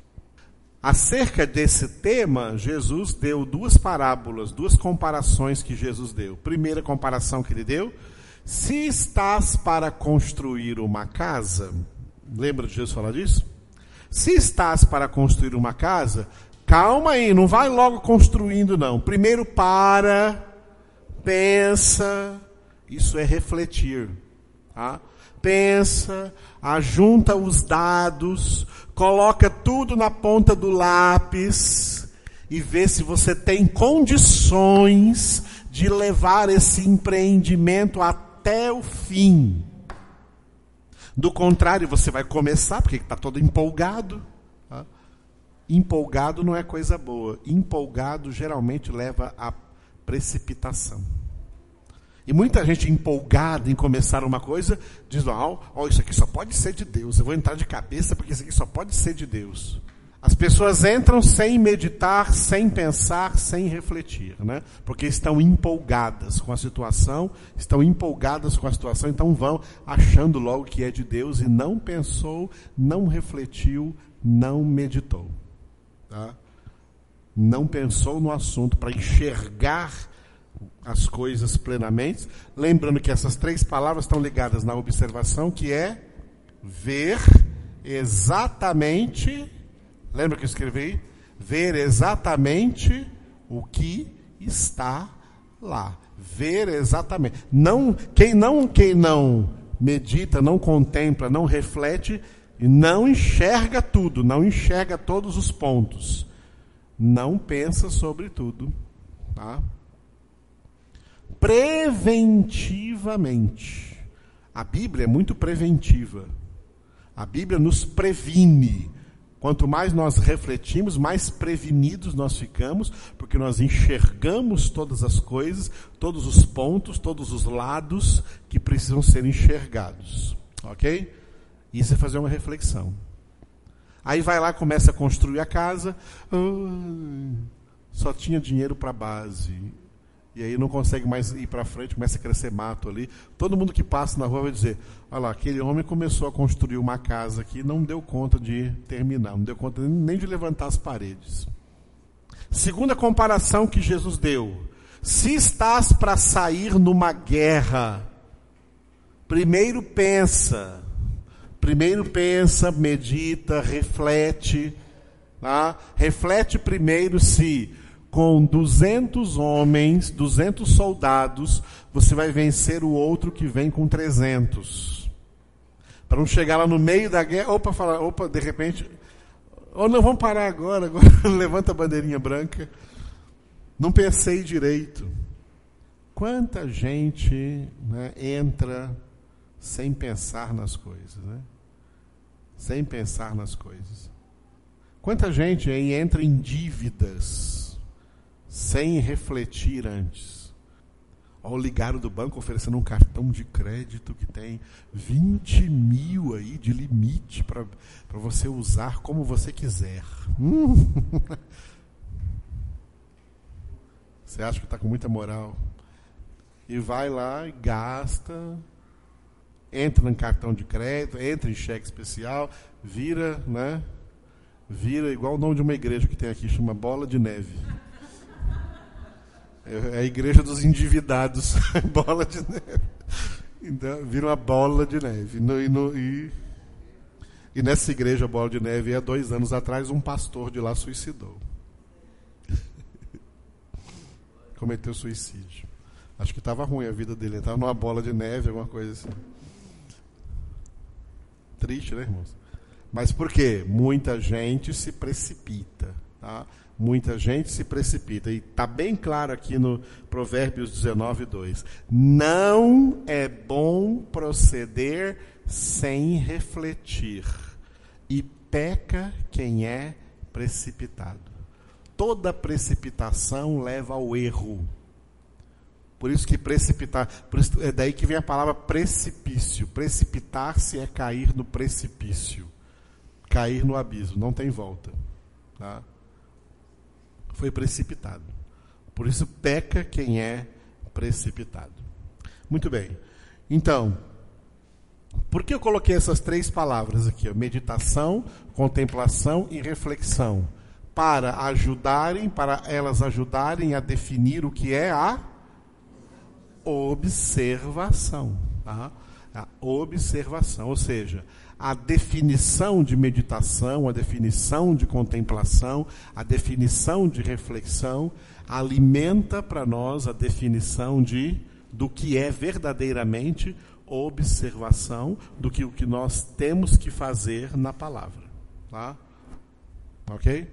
Acerca desse tema, Jesus deu duas parábolas, duas comparações que Jesus deu. Primeira comparação que ele deu: se estás para construir uma casa, lembra de Jesus falar disso? Se estás para construir uma casa, calma aí, não vai logo construindo não. Primeiro para, pensa, isso é refletir, tá? Pensa, ajunta os dados, coloca tudo na ponta do lápis e vê se você tem condições de levar esse empreendimento até o fim. Do contrário, você vai começar, porque está todo empolgado. Tá? Empolgado não é coisa boa. Empolgado geralmente leva à precipitação. E muita gente empolgada em começar uma coisa, diz, ó, oh, isso aqui só pode ser de Deus. Eu vou entrar de cabeça porque isso aqui só pode ser de Deus. As pessoas entram sem meditar, sem pensar, sem refletir, né? Porque estão empolgadas com a situação, estão empolgadas com a situação, então vão achando logo que é de Deus e não pensou, não refletiu, não meditou. Tá? Não pensou no assunto para enxergar as coisas plenamente. Lembrando que essas três palavras estão ligadas na observação, que é ver exatamente. Lembra que eu escrevi? Ver exatamente o que está lá. Ver exatamente. Não, quem não, quem não medita, não contempla, não reflete e não enxerga tudo, não enxerga todos os pontos. Não pensa sobre tudo, tá? Preventivamente. A Bíblia é muito preventiva. A Bíblia nos previne. Quanto mais nós refletimos, mais prevenidos nós ficamos, porque nós enxergamos todas as coisas, todos os pontos, todos os lados que precisam ser enxergados. Ok? Isso é fazer uma reflexão. Aí vai lá, começa a construir a casa, ah, só tinha dinheiro para base. E aí não consegue mais ir para frente, começa a crescer mato ali. Todo mundo que passa na rua vai dizer: olha lá, aquele homem começou a construir uma casa aqui, não deu conta de terminar, não deu conta nem de levantar as paredes. Segunda comparação que Jesus deu: se estás para sair numa guerra, primeiro pensa, primeiro pensa, medita, reflete, tá? reflete primeiro se com 200 homens, 200 soldados, você vai vencer o outro que vem com 300. Para não chegar lá no meio da guerra, opa, falar, opa, de repente, ou oh, não, vamos parar agora, agora levanta a bandeirinha branca. Não pensei direito. Quanta gente né, entra sem pensar nas coisas, né? Sem pensar nas coisas. Quanta gente entra em dívidas sem refletir antes. Ao ligar do banco oferecendo um cartão de crédito que tem 20 mil aí de limite para você usar como você quiser. Hum. Você acha que está com muita moral. E vai lá e gasta, entra no cartão de crédito, entra em cheque especial, vira, né? Vira igual o nome de uma igreja que tem aqui, chama Bola de Neve. É a igreja dos endividados, bola de neve. Então, vira uma bola de neve. No, e, no, e, e, nessa igreja, bola de neve, há dois anos atrás, um pastor de lá suicidou. Cometeu suicídio. Acho que estava ruim a vida dele. Estava numa bola de neve, alguma coisa assim. Triste, né, irmãos? Mas por quê? Muita gente se precipita. Tá? Muita gente se precipita. E está bem claro aqui no Provérbios 19, 2. Não é bom proceder sem refletir, e peca quem é precipitado. Toda precipitação leva ao erro. Por isso que precipitar, isso, é daí que vem a palavra precipício. Precipitar-se é cair no precipício, cair no abismo, não tem volta. Tá? Foi precipitado. Por isso peca quem é precipitado. Muito bem. Então, por que eu coloquei essas três palavras aqui? Meditação, contemplação e reflexão. Para ajudarem, para elas ajudarem a definir o que é a observação. Tá? A observação, ou seja, a definição de meditação, a definição de contemplação, a definição de reflexão alimenta para nós a definição de do que é verdadeiramente observação do que o que nós temos que fazer na palavra, tá? Ok?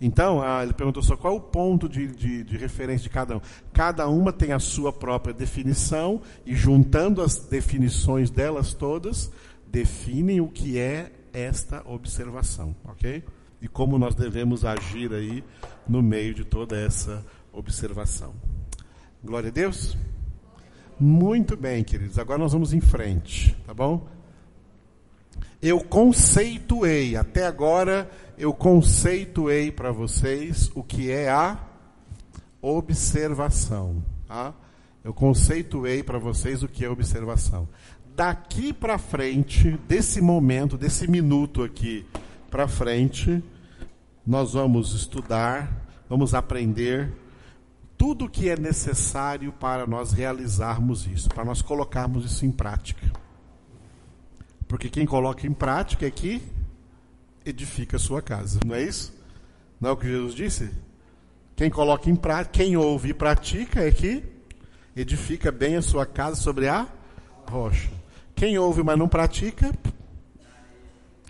Então, ah, ele perguntou só qual é o ponto de, de, de, referência de cada um. Cada uma tem a sua própria definição, e juntando as definições delas todas, definem o que é esta observação, ok? E como nós devemos agir aí no meio de toda essa observação. Glória a Deus? Muito bem, queridos. Agora nós vamos em frente, tá bom? Eu conceituei, até agora eu conceituei para vocês o que é a observação, tá? Eu conceituei para vocês o que é observação daqui para frente, desse momento, desse minuto aqui para frente, nós vamos estudar, vamos aprender tudo o que é necessário para nós realizarmos isso, para nós colocarmos isso em prática. Porque quem coloca em prática é que edifica a sua casa, não é isso? Não é o que Jesus disse? Quem coloca em prática, quem ouve e pratica é que edifica bem a sua casa sobre a rocha. Quem ouve, mas não pratica,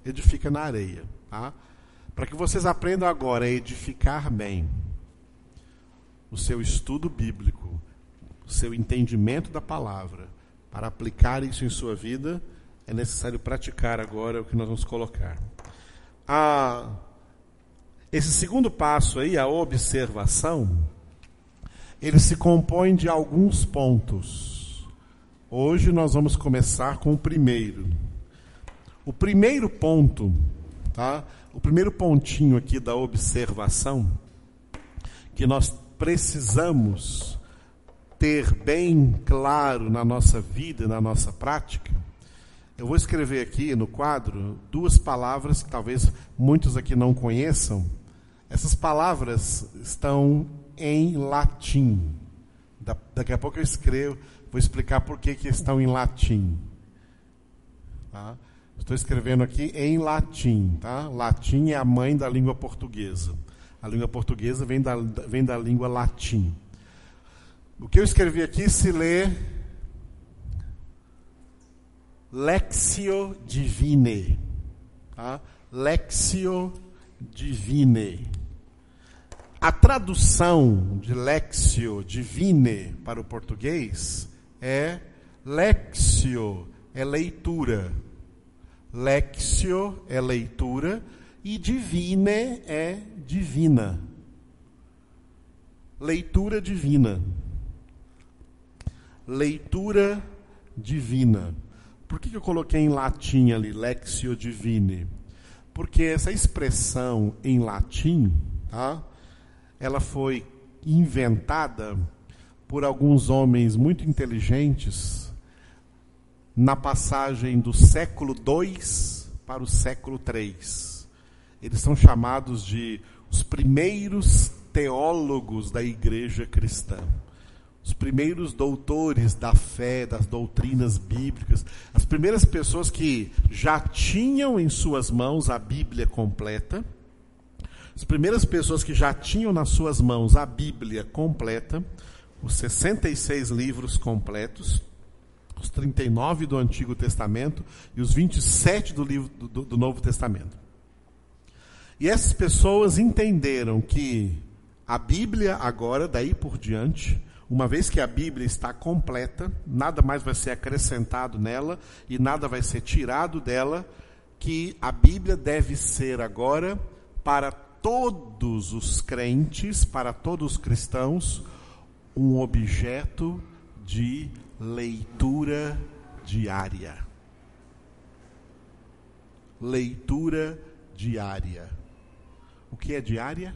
edifica na areia. Tá? Para que vocês aprendam agora a edificar bem o seu estudo bíblico, o seu entendimento da palavra, para aplicar isso em sua vida, é necessário praticar agora o que nós vamos colocar. Ah, esse segundo passo aí, a observação, ele se compõe de alguns pontos. Hoje nós vamos começar com o primeiro. O primeiro ponto, tá? O primeiro pontinho aqui da observação que nós precisamos ter bem claro na nossa vida, na nossa prática. Eu vou escrever aqui no quadro duas palavras que talvez muitos aqui não conheçam. Essas palavras estão em latim. Da, daqui a pouco eu escrevo, vou explicar por que, que estão em latim. Tá? Estou escrevendo aqui em latim. Tá? Latim é a mãe da língua portuguesa. A língua portuguesa vem da, vem da língua latim. O que eu escrevi aqui se lê Lexio Divine. Tá? Lexio Divine. A tradução de Lexio Divine para o português é Lexio, é leitura. Lexio é leitura e divine é divina. Leitura divina. Leitura divina. Por que eu coloquei em latim ali, Lexio Divine? Porque essa expressão em latim, tá? ela foi inventada por alguns homens muito inteligentes na passagem do século II para o século III. Eles são chamados de os primeiros teólogos da igreja cristã. Os primeiros doutores da fé, das doutrinas bíblicas, as primeiras pessoas que já tinham em suas mãos a Bíblia completa, as primeiras pessoas que já tinham nas suas mãos a Bíblia completa, os 66 livros completos, os 39 do Antigo Testamento e os 27 do, livro, do, do Novo Testamento. E essas pessoas entenderam que a Bíblia, agora, daí por diante, uma vez que a Bíblia está completa, nada mais vai ser acrescentado nela e nada vai ser tirado dela, que a Bíblia deve ser agora para todos os crentes, para todos os cristãos, um objeto de leitura diária. Leitura diária. O que é diária?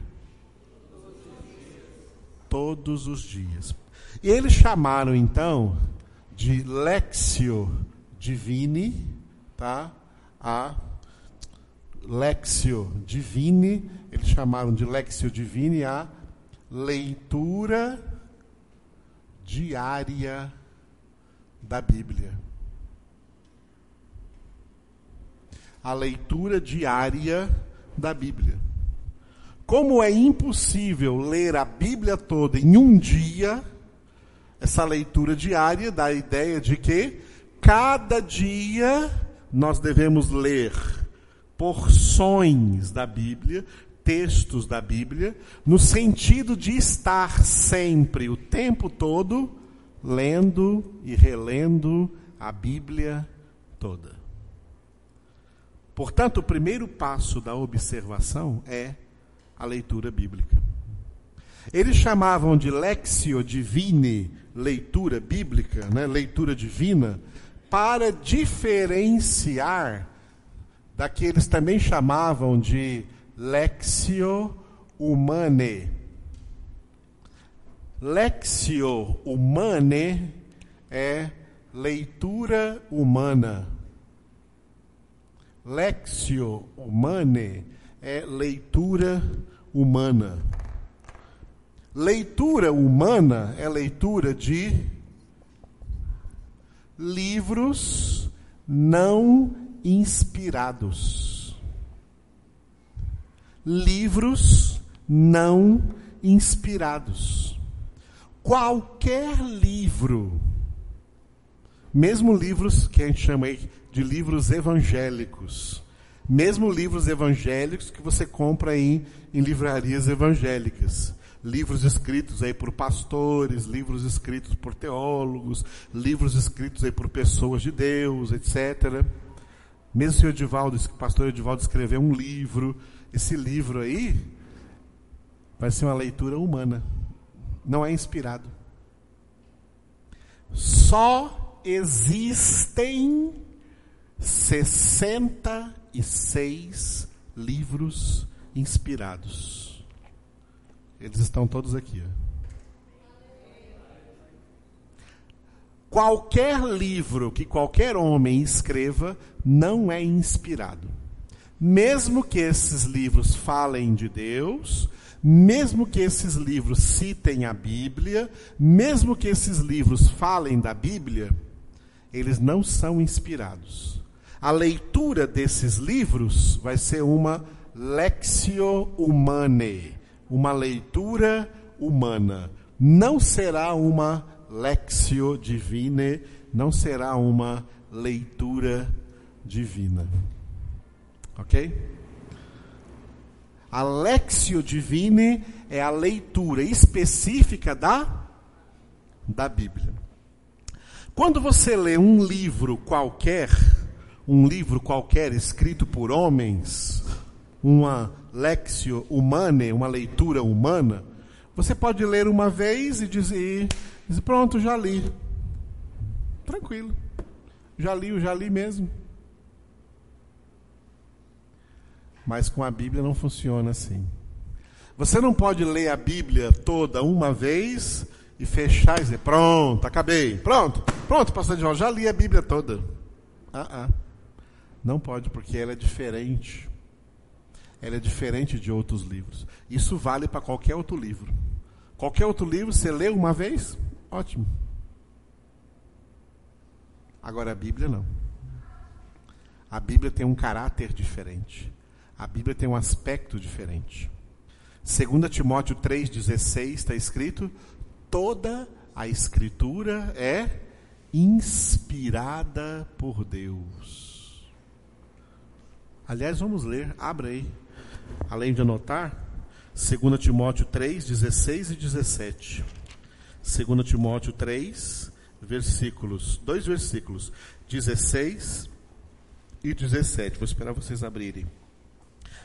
Todos os dias. E eles chamaram então de Lexio Divini, tá? A Lexio Divini, eles chamaram de Lexio Divini a leitura diária da Bíblia. A leitura diária da Bíblia. Como é impossível ler a Bíblia toda em um dia, essa leitura diária dá a ideia de que cada dia nós devemos ler porções da Bíblia, textos da Bíblia, no sentido de estar sempre, o tempo todo, lendo e relendo a Bíblia toda. Portanto, o primeiro passo da observação é a leitura bíblica. Eles chamavam de lexio divine, leitura bíblica, né, leitura divina, para diferenciar daqueles também chamavam de lexio humane. Lexio humane é leitura humana. Lexio humane é leitura humana. Leitura humana é leitura de livros não inspirados. Livros não inspirados. Qualquer livro Mesmo livros que a gente chama de livros evangélicos. Mesmo livros evangélicos que você compra em, em livrarias evangélicas. Livros escritos aí por pastores, livros escritos por teólogos, livros escritos aí por pessoas de Deus, etc. Mesmo o senhor Edivaldo, o pastor Edivaldo escreveu um livro. Esse livro aí vai ser uma leitura humana. Não é inspirado. Só existem 66 livros inspirados. Eles estão todos aqui. Ó. Qualquer livro que qualquer homem escreva não é inspirado. Mesmo que esses livros falem de Deus, mesmo que esses livros citem a Bíblia, mesmo que esses livros falem da Bíblia, eles não são inspirados. A leitura desses livros vai ser uma lexio humane, uma leitura humana. Não será uma lexio divine, não será uma leitura divina. Ok? A lexio divine é a leitura específica da, da Bíblia. Quando você lê um livro qualquer, um livro qualquer escrito por homens, uma lexio humane, uma leitura humana, você pode ler uma vez e dizer, pronto, já li. Tranquilo. Já li, já li mesmo. Mas com a Bíblia não funciona assim. Você não pode ler a Bíblia toda uma vez e fechar e dizer, pronto, acabei. Pronto, pronto, pastor João, já li a Bíblia toda. Ah, ah. Não pode, porque ela é diferente. Ela é diferente de outros livros. Isso vale para qualquer outro livro. Qualquer outro livro, você lê uma vez, ótimo. Agora a Bíblia não. A Bíblia tem um caráter diferente. A Bíblia tem um aspecto diferente. 2 Timóteo 3,16 está escrito: toda a Escritura é inspirada por Deus. Aliás, vamos ler, abra aí. Além de anotar, 2 Timóteo 3, 16 e 17. 2 Timóteo 3, versículos, dois versículos, 16 e 17. Vou esperar vocês abrirem.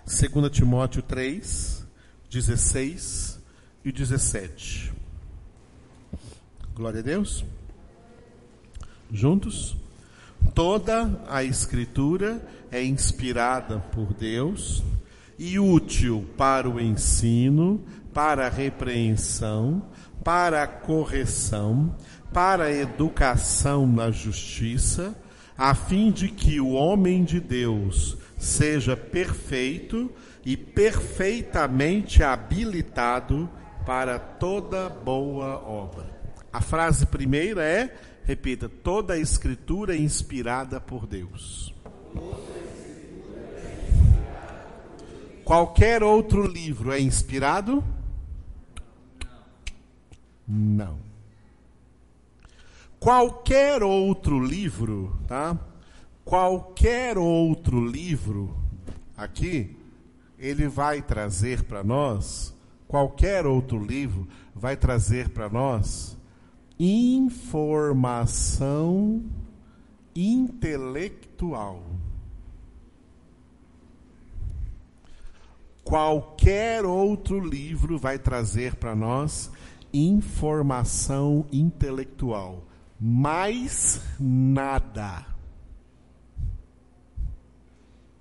2 Timóteo 3, 16 e 17. Glória a Deus. Juntos? Toda a Escritura é inspirada por Deus e útil para o ensino, para a repreensão, para a correção, para a educação na justiça, a fim de que o homem de Deus seja perfeito e perfeitamente habilitado para toda boa obra. A frase primeira é, repita, toda a escritura é inspirada por Deus. Qualquer outro livro é inspirado? Não. Qualquer outro livro, tá? Qualquer outro livro aqui, ele vai trazer para nós, qualquer outro livro vai trazer para nós informação intelectual. Qualquer outro livro vai trazer para nós informação intelectual. Mais nada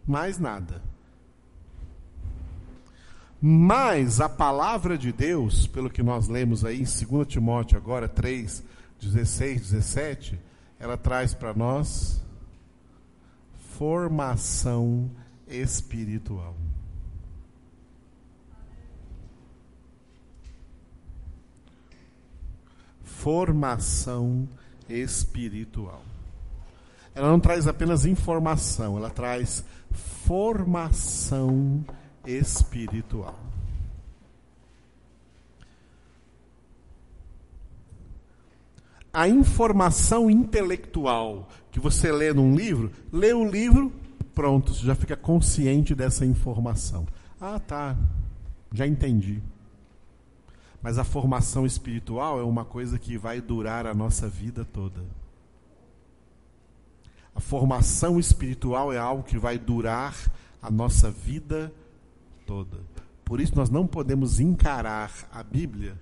mais nada. Mas a palavra de Deus, pelo que nós lemos aí em 2 Timóteo agora 3, 16, 17, ela traz para nós formação espiritual. Formação espiritual. Ela não traz apenas informação, ela traz formação espiritual. a informação intelectual que você lê num livro, lê o livro, pronto, você já fica consciente dessa informação. Ah, tá, já entendi. Mas a formação espiritual é uma coisa que vai durar a nossa vida toda. A formação espiritual é algo que vai durar a nossa vida toda. Por isso nós não podemos encarar a Bíblia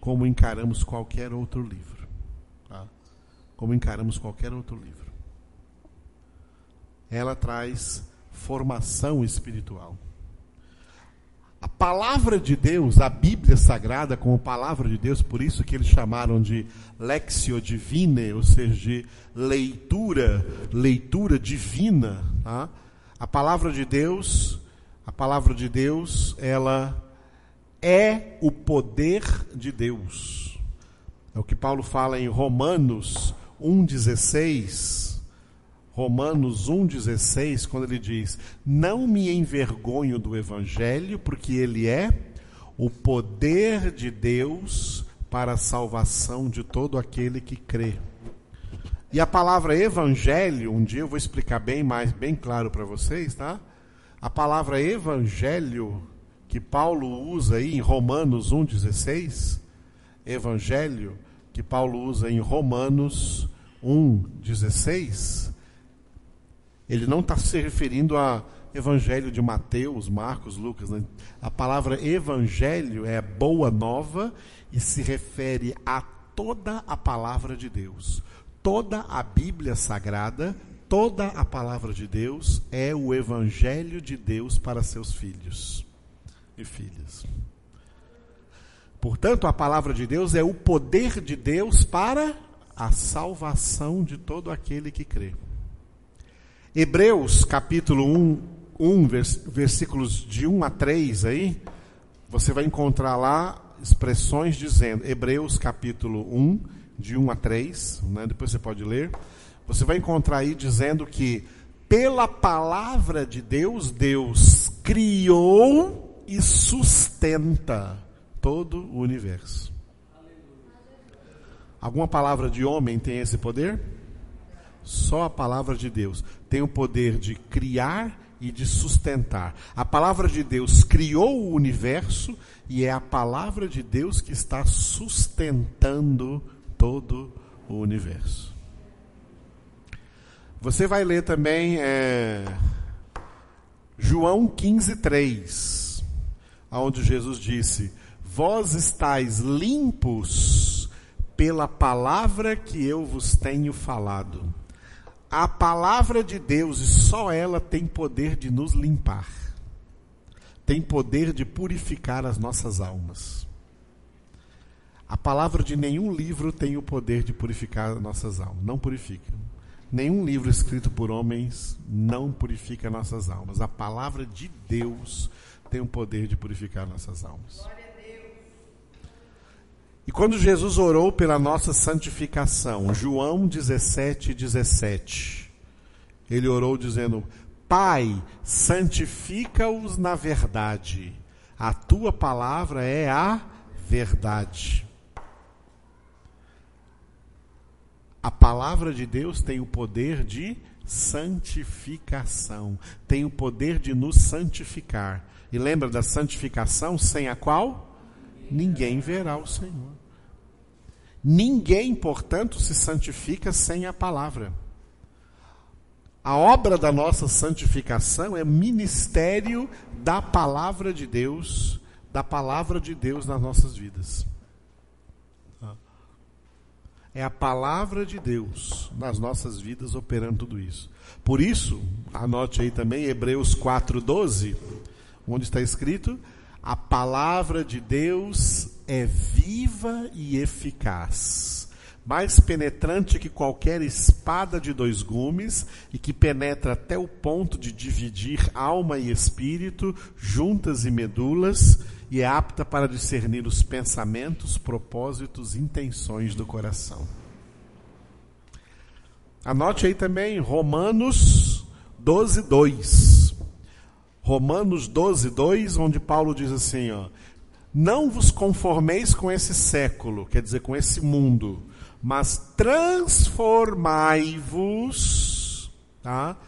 como encaramos qualquer outro livro. Tá? Como encaramos qualquer outro livro. Ela traz formação espiritual. A palavra de Deus, a Bíblia Sagrada como palavra de Deus, por isso que eles chamaram de lexio divine, ou seja, de leitura, leitura divina. Tá? A palavra de Deus a palavra de Deus, ela é o poder de Deus. É o que Paulo fala em Romanos 1,16. Romanos 1,16, quando ele diz: Não me envergonho do Evangelho, porque ele é o poder de Deus para a salvação de todo aquele que crê. E a palavra evangelho, um dia eu vou explicar bem mais, bem claro para vocês, tá? A palavra evangelho que Paulo usa aí em Romanos 1,16, evangelho que Paulo usa em Romanos 1,16, ele não está se referindo a evangelho de Mateus, Marcos, Lucas. Né? A palavra evangelho é boa nova e se refere a toda a palavra de Deus. Toda a Bíblia Sagrada toda a palavra de Deus é o evangelho de Deus para seus filhos e filhas. Portanto, a palavra de Deus é o poder de Deus para a salvação de todo aquele que crê. Hebreus capítulo 1, 1 versículos de 1 a 3 aí, você vai encontrar lá expressões dizendo, Hebreus capítulo 1, de 1 a 3, né? depois você pode ler. Você vai encontrar aí dizendo que pela palavra de Deus, Deus criou e sustenta todo o universo. Alguma palavra de homem tem esse poder? Só a palavra de Deus tem o poder de criar e de sustentar. A palavra de Deus criou o universo e é a palavra de Deus que está sustentando todo o universo. Você vai ler também é, João 15, 3, onde Jesus disse: Vós estáis limpos pela palavra que eu vos tenho falado. A palavra de Deus, e só ela tem poder de nos limpar, tem poder de purificar as nossas almas. A palavra de nenhum livro tem o poder de purificar as nossas almas, não purifica. Nenhum livro escrito por homens não purifica nossas almas. A palavra de Deus tem o poder de purificar nossas almas. E quando Jesus orou pela nossa santificação, João 17, 17, ele orou dizendo: Pai, santifica-os na verdade, a tua palavra é a verdade. A palavra de Deus tem o poder de santificação, tem o poder de nos santificar. E lembra da santificação sem a qual ninguém verá o Senhor. Ninguém, portanto, se santifica sem a palavra. A obra da nossa santificação é ministério da palavra de Deus, da palavra de Deus nas nossas vidas. É a palavra de Deus nas nossas vidas operando tudo isso. Por isso, anote aí também Hebreus 4:12, onde está escrito: a palavra de Deus é viva e eficaz, mais penetrante que qualquer espada de dois gumes e que penetra até o ponto de dividir alma e espírito, juntas e medulas, e é apta para discernir os pensamentos, propósitos, intenções do coração. Anote aí também Romanos 12, 2. Romanos 12, 2, onde Paulo diz assim: ó, Não vos conformeis com esse século, quer dizer, com esse mundo, mas transformai-vos, tá?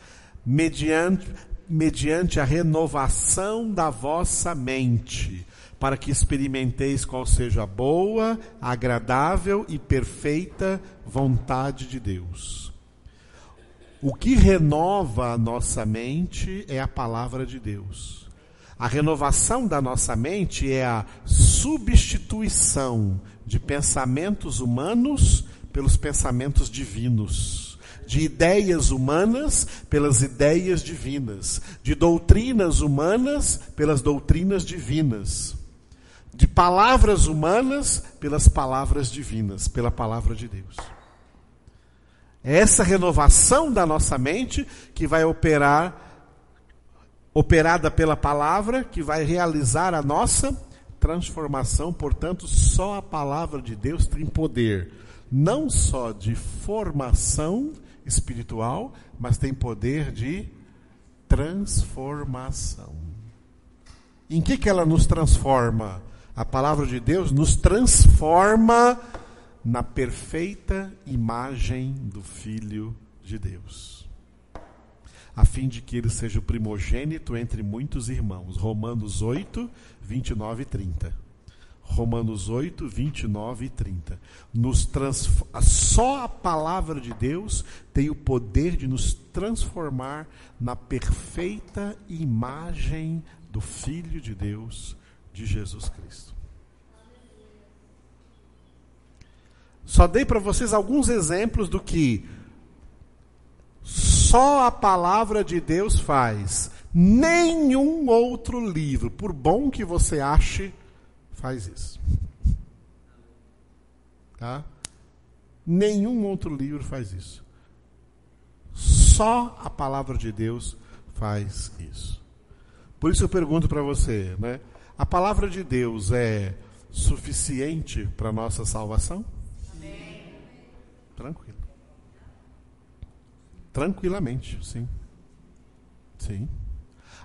Mediante, mediante a renovação da vossa mente, para que experimenteis qual seja a boa, agradável e perfeita vontade de Deus. O que renova a nossa mente é a palavra de Deus. A renovação da nossa mente é a substituição de pensamentos humanos pelos pensamentos divinos, de ideias humanas pelas ideias divinas, de doutrinas humanas pelas doutrinas divinas, de palavras humanas pelas palavras divinas, pela palavra de Deus. É essa renovação da nossa mente que vai operar operada pela palavra, que vai realizar a nossa transformação, portanto, só a palavra de Deus tem poder, não só de formação espiritual, mas tem poder de transformação. Em que, que ela nos transforma? A palavra de Deus nos transforma na perfeita imagem do Filho de Deus a fim de que ele seja o primogênito entre muitos irmãos. Romanos 8, 29 e 30. Romanos 8, 29 e 30. Nos. Só a palavra de Deus tem o poder de nos transformar na perfeita imagem do Filho de Deus, de Jesus Cristo. Só dei para vocês alguns exemplos do que só a palavra de Deus faz. Nenhum outro livro, por bom que você ache, faz isso. Tá? Nenhum outro livro faz isso. Só a palavra de Deus faz isso. Por isso eu pergunto para você, né? A palavra de Deus é suficiente para nossa salvação? Tranquilo. Tranquilamente, sim. Sim.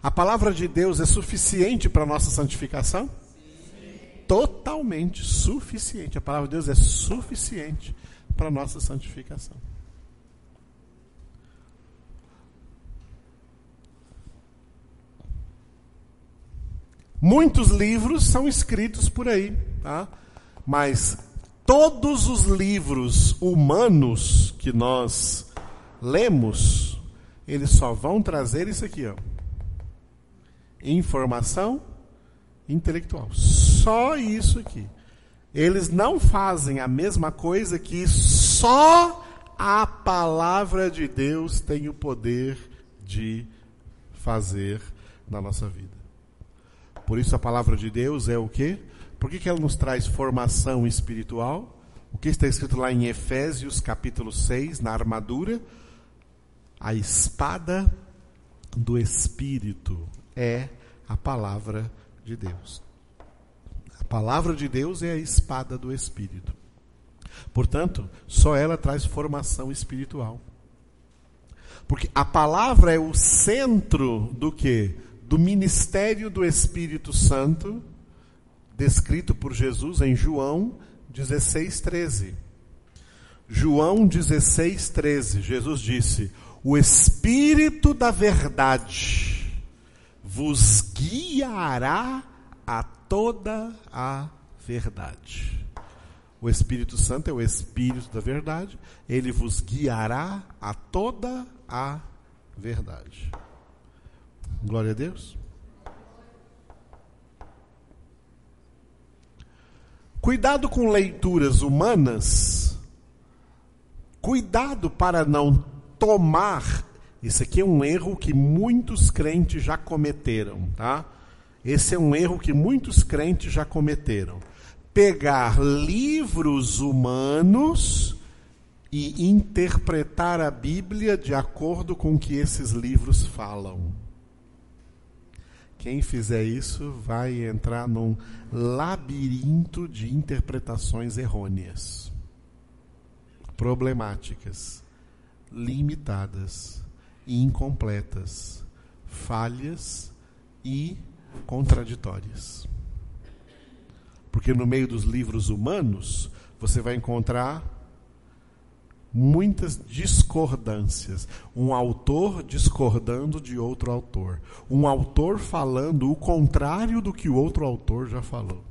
A palavra de Deus é suficiente para a nossa santificação? Sim. Totalmente suficiente. A palavra de Deus é suficiente para a nossa santificação. Muitos livros são escritos por aí, tá? Mas todos os livros humanos que nós lemos, eles só vão trazer isso aqui, ó. Informação intelectual. Só isso aqui. Eles não fazem a mesma coisa que só a palavra de Deus tem o poder de fazer na nossa vida. Por isso a palavra de Deus é o quê? Por que, que ela nos traz formação espiritual? O que está escrito lá em Efésios capítulo 6, na armadura? A espada do Espírito é a palavra de Deus. A palavra de Deus é a espada do Espírito. Portanto, só ela traz formação espiritual. Porque a palavra é o centro do que? Do ministério do Espírito Santo, descrito por Jesus em João 16, 13. João 16, 13. Jesus disse: o Espírito da Verdade vos guiará a toda a verdade. O Espírito Santo é o Espírito da Verdade, ele vos guiará a toda a verdade. Glória a Deus. Cuidado com leituras humanas. Cuidado para não tomar. Isso aqui é um erro que muitos crentes já cometeram, tá? Esse é um erro que muitos crentes já cometeram. Pegar livros humanos e interpretar a Bíblia de acordo com o que esses livros falam. Quem fizer isso vai entrar num labirinto de interpretações errôneas, problemáticas limitadas, incompletas, falhas e contraditórias. Porque no meio dos livros humanos, você vai encontrar muitas discordâncias. Um autor discordando de outro autor. Um autor falando o contrário do que o outro autor já falou.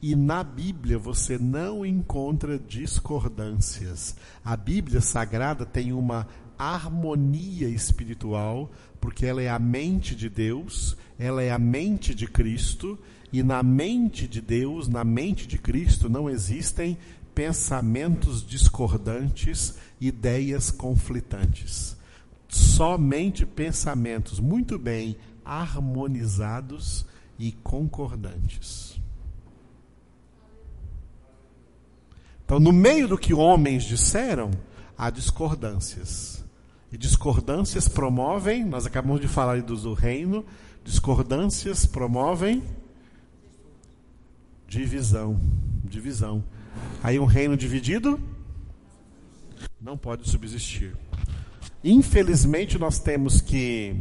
E na Bíblia você não encontra discordâncias. A Bíblia Sagrada tem uma harmonia espiritual, porque ela é a mente de Deus, ela é a mente de Cristo, e na mente de Deus, na mente de Cristo, não existem pensamentos discordantes, ideias conflitantes. Somente pensamentos muito bem harmonizados e concordantes. Então, no meio do que homens disseram, há discordâncias. E discordâncias promovem, nós acabamos de falar do reino, discordâncias promovem divisão. Divisão. Aí um reino dividido não pode subsistir. Infelizmente, nós temos que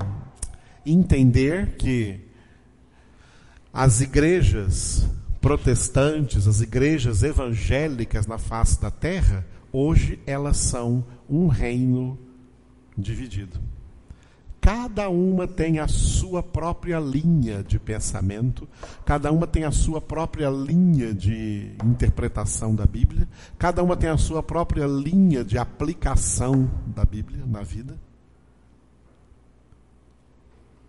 entender que as igrejas protestantes, as igrejas evangélicas na face da terra, hoje elas são um reino dividido. Cada uma tem a sua própria linha de pensamento, cada uma tem a sua própria linha de interpretação da Bíblia, cada uma tem a sua própria linha de aplicação da Bíblia na vida.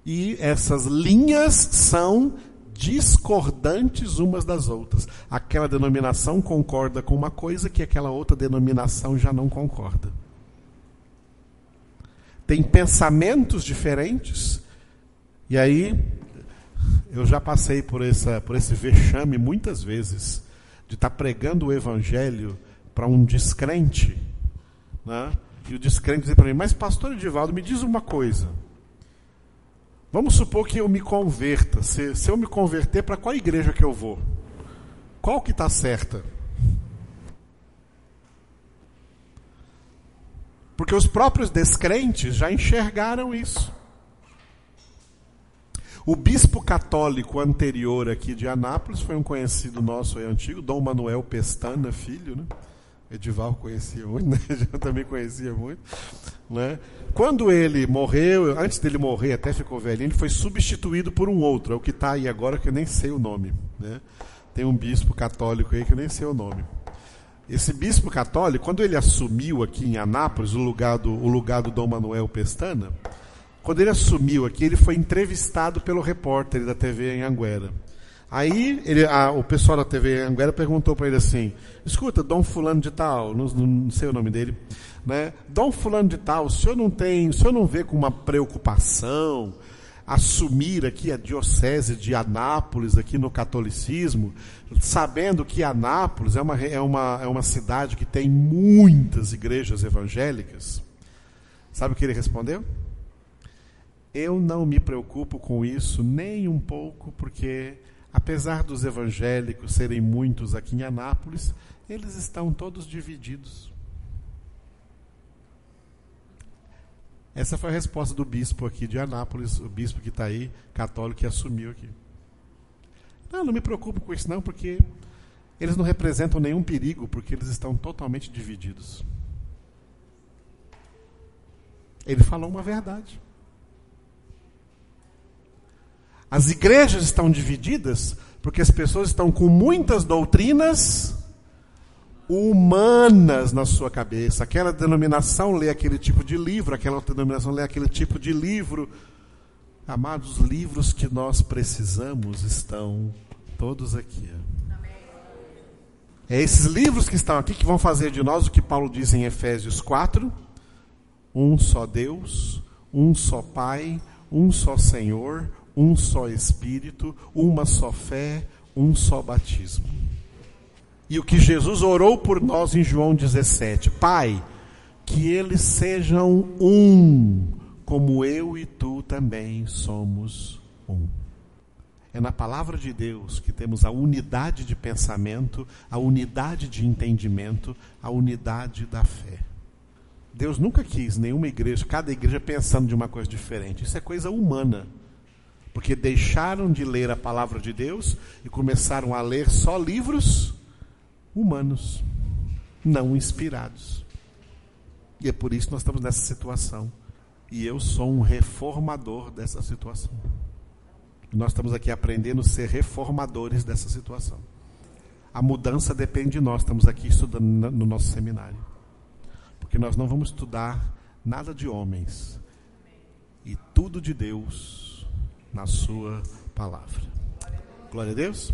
E essas linhas são discordantes umas das outras. Aquela denominação concorda com uma coisa que aquela outra denominação já não concorda tem pensamentos diferentes. E aí, eu já passei por, essa, por esse vexame muitas vezes, de estar tá pregando o evangelho para um descrente, né? e o descrente dizer para mim, mas pastor Edivaldo, me diz uma coisa. Vamos supor que eu me converta. Se, se eu me converter, para qual igreja que eu vou? Qual que está certa? Porque os próprios descrentes já enxergaram isso. O bispo católico anterior aqui de Anápolis foi um conhecido nosso aí antigo, Dom Manuel Pestana Filho, né? Edival conhecia muito, né? Eu também conhecia muito. Né? Quando ele morreu, antes dele morrer, até ficou velhinho, ele foi substituído por um outro, é o que está aí agora, que eu nem sei o nome. Né? Tem um bispo católico aí que eu nem sei o nome. Esse bispo católico, quando ele assumiu aqui em Anápolis o lugar do, o lugar do Dom Manuel Pestana, quando ele assumiu aqui, ele foi entrevistado pelo repórter da TV em Anguera. Aí ele, a, o pessoal da TV Anguera perguntou para ele assim: escuta, Dom Fulano de Tal, não, não, sei o nome dele, né? Dom Fulano de Tal, o senhor não tem, o senhor não vê com uma preocupação assumir aqui a diocese de Anápolis, aqui no catolicismo, sabendo que Anápolis é uma, é uma, é uma cidade que tem muitas igrejas evangélicas. Sabe o que ele respondeu? Eu não me preocupo com isso nem um pouco, porque apesar dos evangélicos serem muitos aqui em Anápolis, eles estão todos divididos. Essa foi a resposta do bispo aqui de Anápolis, o bispo que está aí, católico, que assumiu aqui. Não, não me preocupo com isso não, porque eles não representam nenhum perigo, porque eles estão totalmente divididos. Ele falou uma verdade. As igrejas estão divididas porque as pessoas estão com muitas doutrinas humanas na sua cabeça. Aquela denominação lê aquele tipo de livro, aquela denominação lê aquele tipo de livro. Amados, os livros que nós precisamos estão todos aqui. É esses livros que estão aqui que vão fazer de nós o que Paulo diz em Efésios 4: um só Deus, um só Pai, um só Senhor, um só Espírito, uma só fé, um só batismo. E o que Jesus orou por nós em João 17: Pai, que eles sejam um, como eu e tu também somos um. É na palavra de Deus que temos a unidade de pensamento, a unidade de entendimento, a unidade da fé. Deus nunca quis nenhuma igreja, cada igreja pensando de uma coisa diferente. Isso é coisa humana. Porque deixaram de ler a palavra de Deus e começaram a ler só livros humanos. não inspirados. E é por isso que nós estamos nessa situação. E eu sou um reformador dessa situação. Nós estamos aqui aprendendo a ser reformadores dessa situação. A mudança depende de nós. Estamos aqui estudando no nosso seminário. Porque nós não vamos estudar nada de homens. E tudo de Deus na Sua palavra. Glória a Deus.